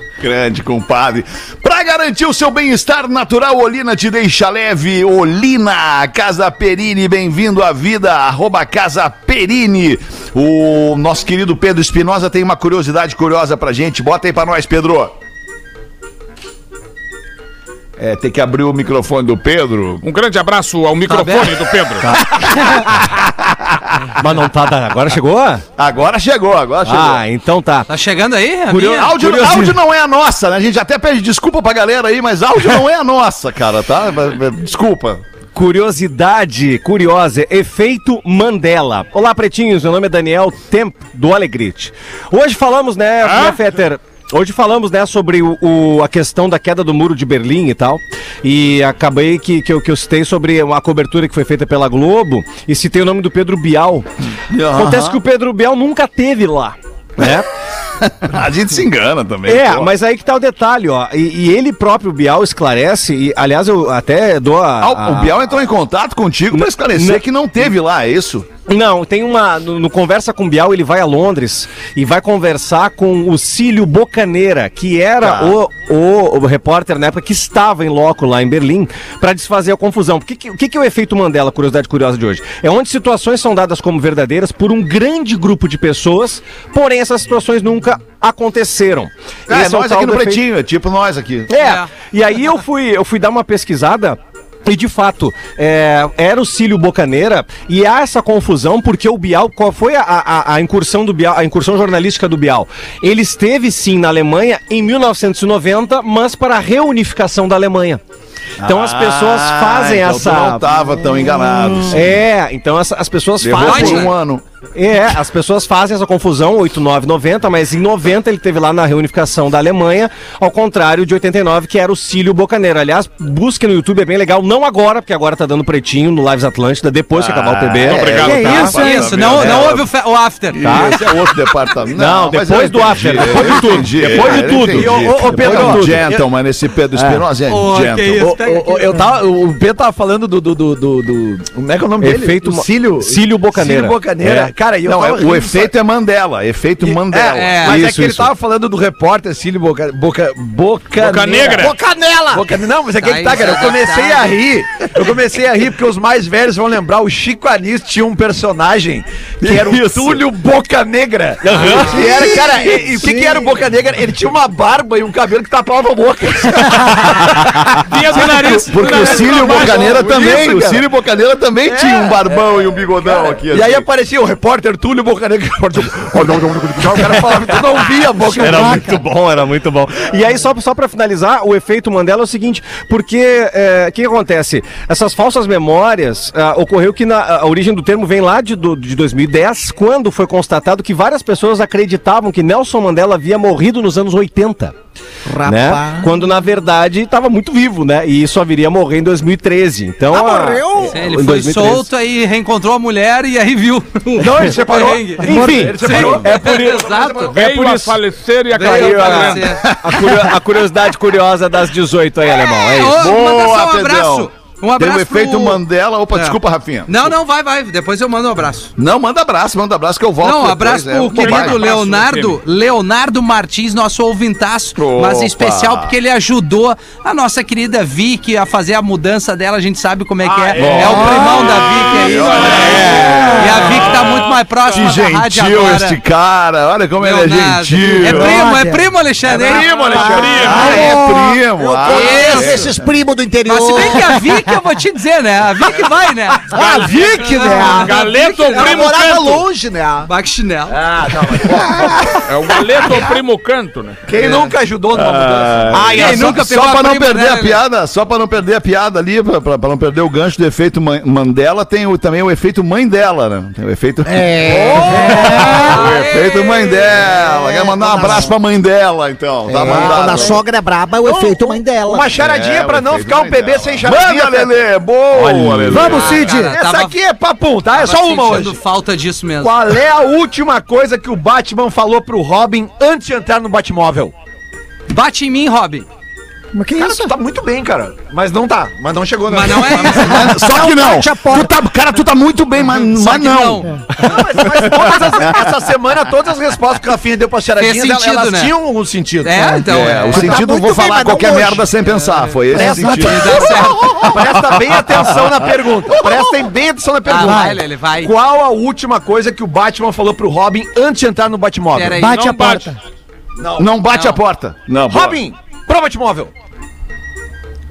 Grande compadre. Pra garantir o seu bem-estar natural, Olina te deixa leve. Olina, Casa Perini, bem-vindo à vida. Arroba Casa Perini. O nosso querido Pedro Espinosa tem uma curiosidade curiosa pra gente. Bota aí pra nós, Pedro. É, tem que abrir o microfone do Pedro. Um grande abraço ao microfone do Pedro. Mas não tá. da- Agora chegou? Agora chegou, agora chegou. Ah, então tá. Tá chegando aí? a Curio- minha? Áudio, áudio não é a nossa, né? A gente até pede desculpa pra galera aí, mas áudio não é a nossa, cara, tá? Desculpa. Curiosidade curiosa, efeito Mandela. Olá, pretinhos, meu nome é Daniel Temp, do Alegrite. Hoje falamos, né, né Fetter? Hoje falamos, né, sobre o, o- a questão da queda do muro de Berlim e tal. E acabei que, que, eu, que eu citei sobre uma cobertura que foi feita pela Globo e citei o nome do Pedro Bial. Acontece que o Pedro Bial nunca teve lá. Né? A gente se engana também. É, pô. mas aí que tá o detalhe, ó. E, e ele próprio, Bial, esclarece, e aliás, eu até dou a. Ah, a- o Bial entrou em contato contigo pra esclarecer Não. que não teve lá, é isso? Não, tem uma. No, no Conversa com o Bial, ele vai a Londres e vai conversar com o Cílio Bocaneira, que era Tá. o, o, o repórter na época que estava em loco lá em Berlim, para desfazer a confusão. O que, que, o que é o efeito Mandela, curiosidade curiosa de hoje? É onde situações são dadas como verdadeiras por um grande grupo de pessoas, porém essas situações nunca aconteceram. É, o nós aqui no do efeito- Pretinho, é tipo nós aqui. é. É. E aí eu fui, eu fui dar uma pesquisada. E de fato, é, era o Cílio Bocaneira e há essa confusão porque o Bial, qual foi a, a, a incursão do Bial, a incursão jornalística do Bial? Ele esteve sim na Alemanha em 1990, mas para a reunificação da Alemanha. Então as pessoas fazem então essa. não tava tão enganado. sim. É, então essa- as pessoas Levou fazem. por um ano. É, as pessoas fazem essa confusão, 8, 9, 90, mas em 90 ele teve lá na reunificação da Alemanha, ao contrário de 89, que era o Cílio Bocaneiro. Aliás, busque no YouTube, é bem legal, não agora, porque agora tá dando pretinho no Lives Atlântida, depois que acabar o PB. é, obrigado, Que tá? isso, Isso, hein? isso. Não, não houve o, o after. Tá. Esse é outro departamento. Não, mas depois do after, depois de tudo, entendi, depois de tudo. entendi. Ô, ô, Depois Pedro, do gentleman, esse Pedro Espinosa é Ô, que gentleman. ô, ô, aqui. eu tava, o Pedro tava falando do, do, do, do, do- Como é que é o nome dele? Efeito Do Mo- Cílio. Cílio Bocaneira. Cílio Bocaneira. É. Cara, e eu Não, é, o efeito é Mandela, efeito E- Mandela. É, mas é Isso, que ele isso. tava falando do repórter Cílio Boca, Boca, Boca, Boca Negra. Bocanela! Boca, não, mas é que Tá ele tá, cara. Eu comecei tá. a rir. Eu comecei a rir porque os mais velhos vão lembrar. O Chico Anis tinha um personagem que era o Isso. Túlio Boca Negra. Que era, cara, e, e o que, que era o Boca Negra? Ele tinha uma barba e um cabelo que tapava a boca. Vinha do nariz. do Porque o Cílio. Bocaneira Isso, também, o. Cílio Bocaneira também tinha um barbão e um bigodão aqui. E aí assim. aparecia o repórter Túlio Boca Negra. O cara falava, tu não via a boca Era muito bom, era muito bom. E aí, só, só para finalizar, o efeito Mandela é o seguinte, porque é, o que acontece? Essas falsas memórias, ah, ocorreu que na, a origem do termo vem lá de, do- de 2010, quando foi constatado que várias pessoas acreditavam que Nelson Mandela havia morrido nos anos 80. Né? Quando na verdade estava muito vivo, né? E só viria a morrer em 2013. Então, a- Sim, em Ele foi 2013. solto aí reencontrou a mulher e aí viu. Não, ele separou. Enfim, Sim, é por isso. Exato. É por isso. falecer e a cair. a a curiosidade curiosa das 18 aí, alemão. É isso. Ô, mandar só um Pedrão. abraço. Um Tem abraço o efeito pro- Mandela. Opa, É. desculpa, Rafinha. Não, não, vai, vai. Depois eu mando um abraço. Não, manda abraço, manda abraço que eu volto. Não, um depois, abraço é, pro bobagem. querido Abraço, Leonardo, Leonardo Martins, nosso ouvintaço, mas em Opa. especial porque ele ajudou a nossa querida Vicky a fazer a mudança dela, a gente sabe como é que é. É o primão da Vicky aí. É. E a Vicky tá muito mais Que próxima da rádio gentil agora. este cara. Olha como ele é Leonardo. gentil. É primo, é primo, Alexandre. hein? Primo, Alexandre. Ah, é primo. Ah, é. esses primos do interior. Mas se bem que a Vicky, eu vou te dizer, né? A Vicky vai, né? Ah, a Vicky, né? Galeto ou Ela primo morava canto? longe, né? Baque chinelo. É o galeto ou primo canto, né? Quem nunca ajudou numa mudança? Ah, Quem só, nunca pegou só a pra não prima, perder né, a né? piada, só pra não perder a piada ali, pra, pra- pra não perder o gancho do efeito Man- Mandela, tem o- também o efeito mãe dela, né? Tem o efeito. É. o efeito mãe dela. Quer mandar um abraço pra mãe dela, então. Tá Quando mandado. a sogra é braba, é o efeito mãe dela. Uma charadinha É, pra não ficar um bebê dela. sem charadinha. Manda, Lelê! Boa, Lelê! Vamos, Cid. Cara, Essa tava- aqui é papum, tá? É só uma sentindo hoje. falta disso mesmo. Qual é a última coisa que o Batman falou pro Robin antes de entrar no Batmóvel? Bate em mim, Robin. Mas que Cara, isso? tu tá muito bem, cara. Mas não tá. Mas não chegou, Mas não é isso. Mas Só que não. Tu tá, cara, tu tá muito bem, mas, Só mas que não. Mas, mas todas as- essa semana, todas as respostas que o Rafinha deu pra charadinhas, Fez elas, sentido, elas né? tinham algum sentido. É, então. É, é. o sentido, muito vou bem, falar não qualquer hoje. merda sem pensar. Foi esse o sentido. Presta bem atenção na pergunta. Prestem bem atenção na Ah, pergunta. vai, Lele, vai. Qual a última coisa que o Batman falou pro Robin antes de entrar no Batmóvel? Bate não a porta. Não bate Não. a porta. Não, boa. Robin, pro Batmóvel.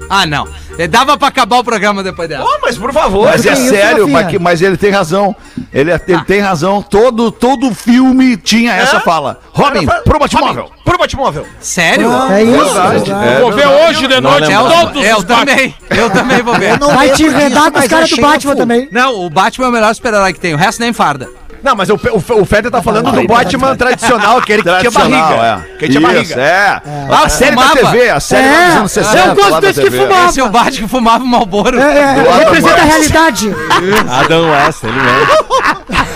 Ah, não. Eh, Dava pra acabar o programa depois dela. Oh, mas por favor. Mas é sério, mas, que- mas ele tem razão. Ele, é- ele tem razão. Todo, todo filme tinha essa fala. Robin, pro Batmóvel. Robin, pro Batmóvel. Sério? É isso. Verdade. É Vou ver hoje de noite Eu, todos eu os Batman. também. Eu também vou ver. Eu não Vai te enredar com os caras do Batman também. Não, o Batman é o melhor super-herói que tem. O resto nem farda. Não, mas o, o, o Feder tá falando do Batman tradicional, aquele que tinha barriga. é. Que tinha Isso, barriga. é. A série da. TV, a série É. dos anos 60. Eu gosto desse que fumava. Esse é o Batman que fumava Malboro. É, é, representa a realidade. Adam West, ele mesmo.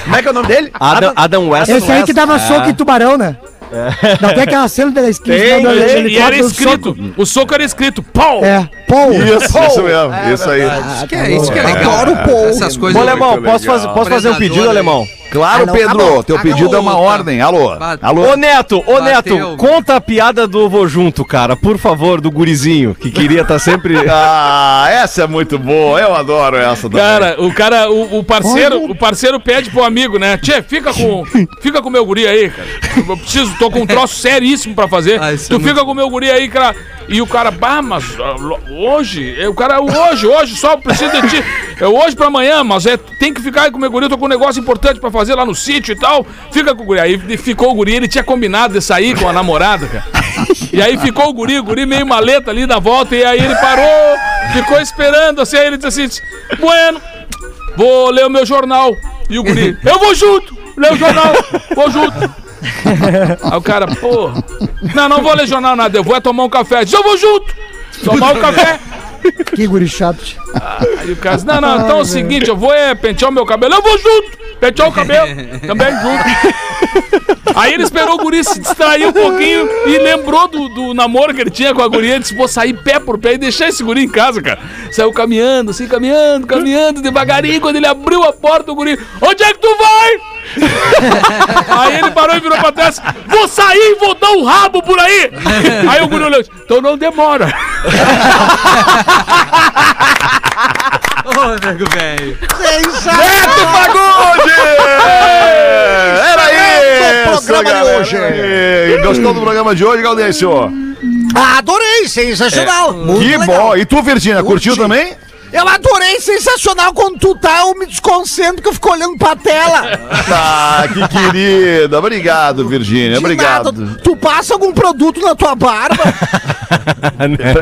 Como é que é o nome dele? Adam, Adam West. Esse aí que dava É. soco em tubarão, né? Não tem aquela cena da esquina Tem, do E, era escrito. soco. O soco era escrito. Pau! É, pô. Isso, isso mesmo. Isso aí. Isso que é, isso que é legal. Adoro o Paul. Essas coisas. Ô, Alemão, posso, legal. fazer, posso fazer um pedido. Alemão? Claro, Ah, não, Pedro. acabou. Teu Acabou. pedido é uma ordem. Alô? Bate. Alô? Ô Neto, ô Bateu. Neto, conta a piada do Ovo Junto, cara, por favor, do gurizinho, que queria estar sempre. Ah, essa é muito boa. Eu adoro essa também. Cara, o cara, o, o parceiro, o parceiro pede pro amigo, né? Tchê, fica com, fica com o meu guri aí, cara. Eu preciso, tô com um troço seríssimo pra fazer. Ah, tu é fica com o meu guri aí, cara. E o cara, bah, mas ah, hoje, o cara, hoje, hoje, só preciso de ti. É hoje pra amanhã, mas é, tem que ficar aí com o meu guri, eu tô com um negócio importante pra fazer lá no sítio e tal. Fica com o guri. Aí ficou o guri, ele tinha combinado de sair com a namorada, cara. E aí ficou o guri, o guri meio maleta ali na volta, e aí ele parou, ficou esperando, assim, aí ele disse assim, bueno, vou ler o meu jornal. E o guri, eu vou junto, ler o jornal, vou junto. Aí o cara, pô, não, não vou ler jornal nada, eu vou é tomar um café. Diz, eu vou junto, tomar um café. Que guri chato. Aí o cara disse, não, não, então é o seguinte, eu vou é pentear o meu cabelo, eu vou junto, pentear o cabelo, também junto. Aí ele esperou o guri se distrair um pouquinho e lembrou do, do namoro que ele tinha com a guria. Ele disse, vou sair pé por pé e deixar esse guri em casa, cara. Saiu caminhando, assim, caminhando, caminhando, devagarinho. Quando ele abriu a porta, o guri, onde é que tu vai? Aí ele parou e virou pra trás, vou sair e vou dar um rabo por aí. Aí o guri olhou, então não demora. Ô, nego velho. Neto Fagundes! Era isso, programa de galera. hoje. E Gostou do programa de hoje, Gaudêncio? Ah, Adorei, sensacional. Muito Que legal. bom. E tu, Virgínia, curtiu Curti. também? Eu adorei, sensacional. Quando tu tá, eu me desconcentro que eu fico olhando pra tela. Ah, que querida. Obrigado, Virgínia. Obrigado. nada. Tu passa algum produto na tua barba?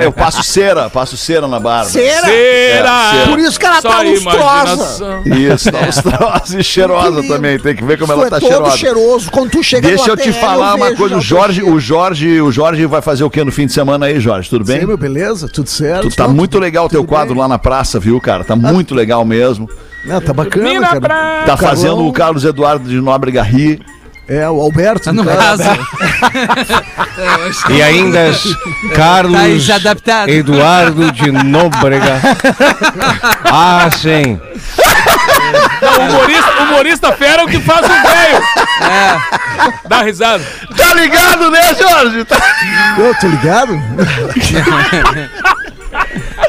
Eu passo cera, passo cera na barba. Cera? Cera! É, Por isso que ela Só tá lustrosa. Isso, tá lustrosa e cheirosa lindo. também. Tem que ver como Tu ela é tá todo cheirosa. cheiroso. Quando tu chega Deixa eu te falar uma vejo coisa. O Jorge, o Jorge, o Jorge vai fazer o que no fim de semana aí, Jorge? Tudo bem? Sim, meu, beleza? Tudo certo? Tu tá muito legal o teu tudo quadro bem. lá na praça, viu, cara? Tá muito legal mesmo. Não, tá bacana, Mina cara. pra- Tá fazendo o Carlos Eduardo de Nóbrega rir. É, o Alberto. No caso. E ainda Carlos Tá. Eduardo de Nóbrega. Ah, sim. Não, o humorista, humorista fera é o que faz o velho. É. Dá risada. Tá ligado, né, Jorge? Tá... Eu tô ligado?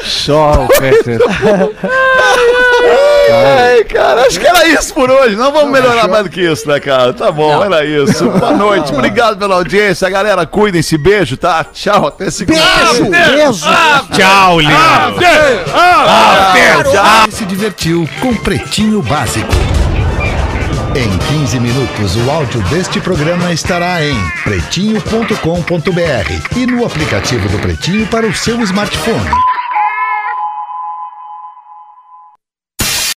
Só o. Ai, cara, acho que era isso por hoje. Não vamos melhorar mais do que isso, né, cara? Tá bom, era isso. Boa noite, obrigado pela audiência. Galera, cuidem-se, beijo, tá? Tchau, até segunda. Beijo, beijo. Tchau, lindo. Já se divertiu com Pretinho Básico. Em 15 minutos, o áudio deste programa estará em pretinho.com.br e no aplicativo do Pretinho para o seu smartphone.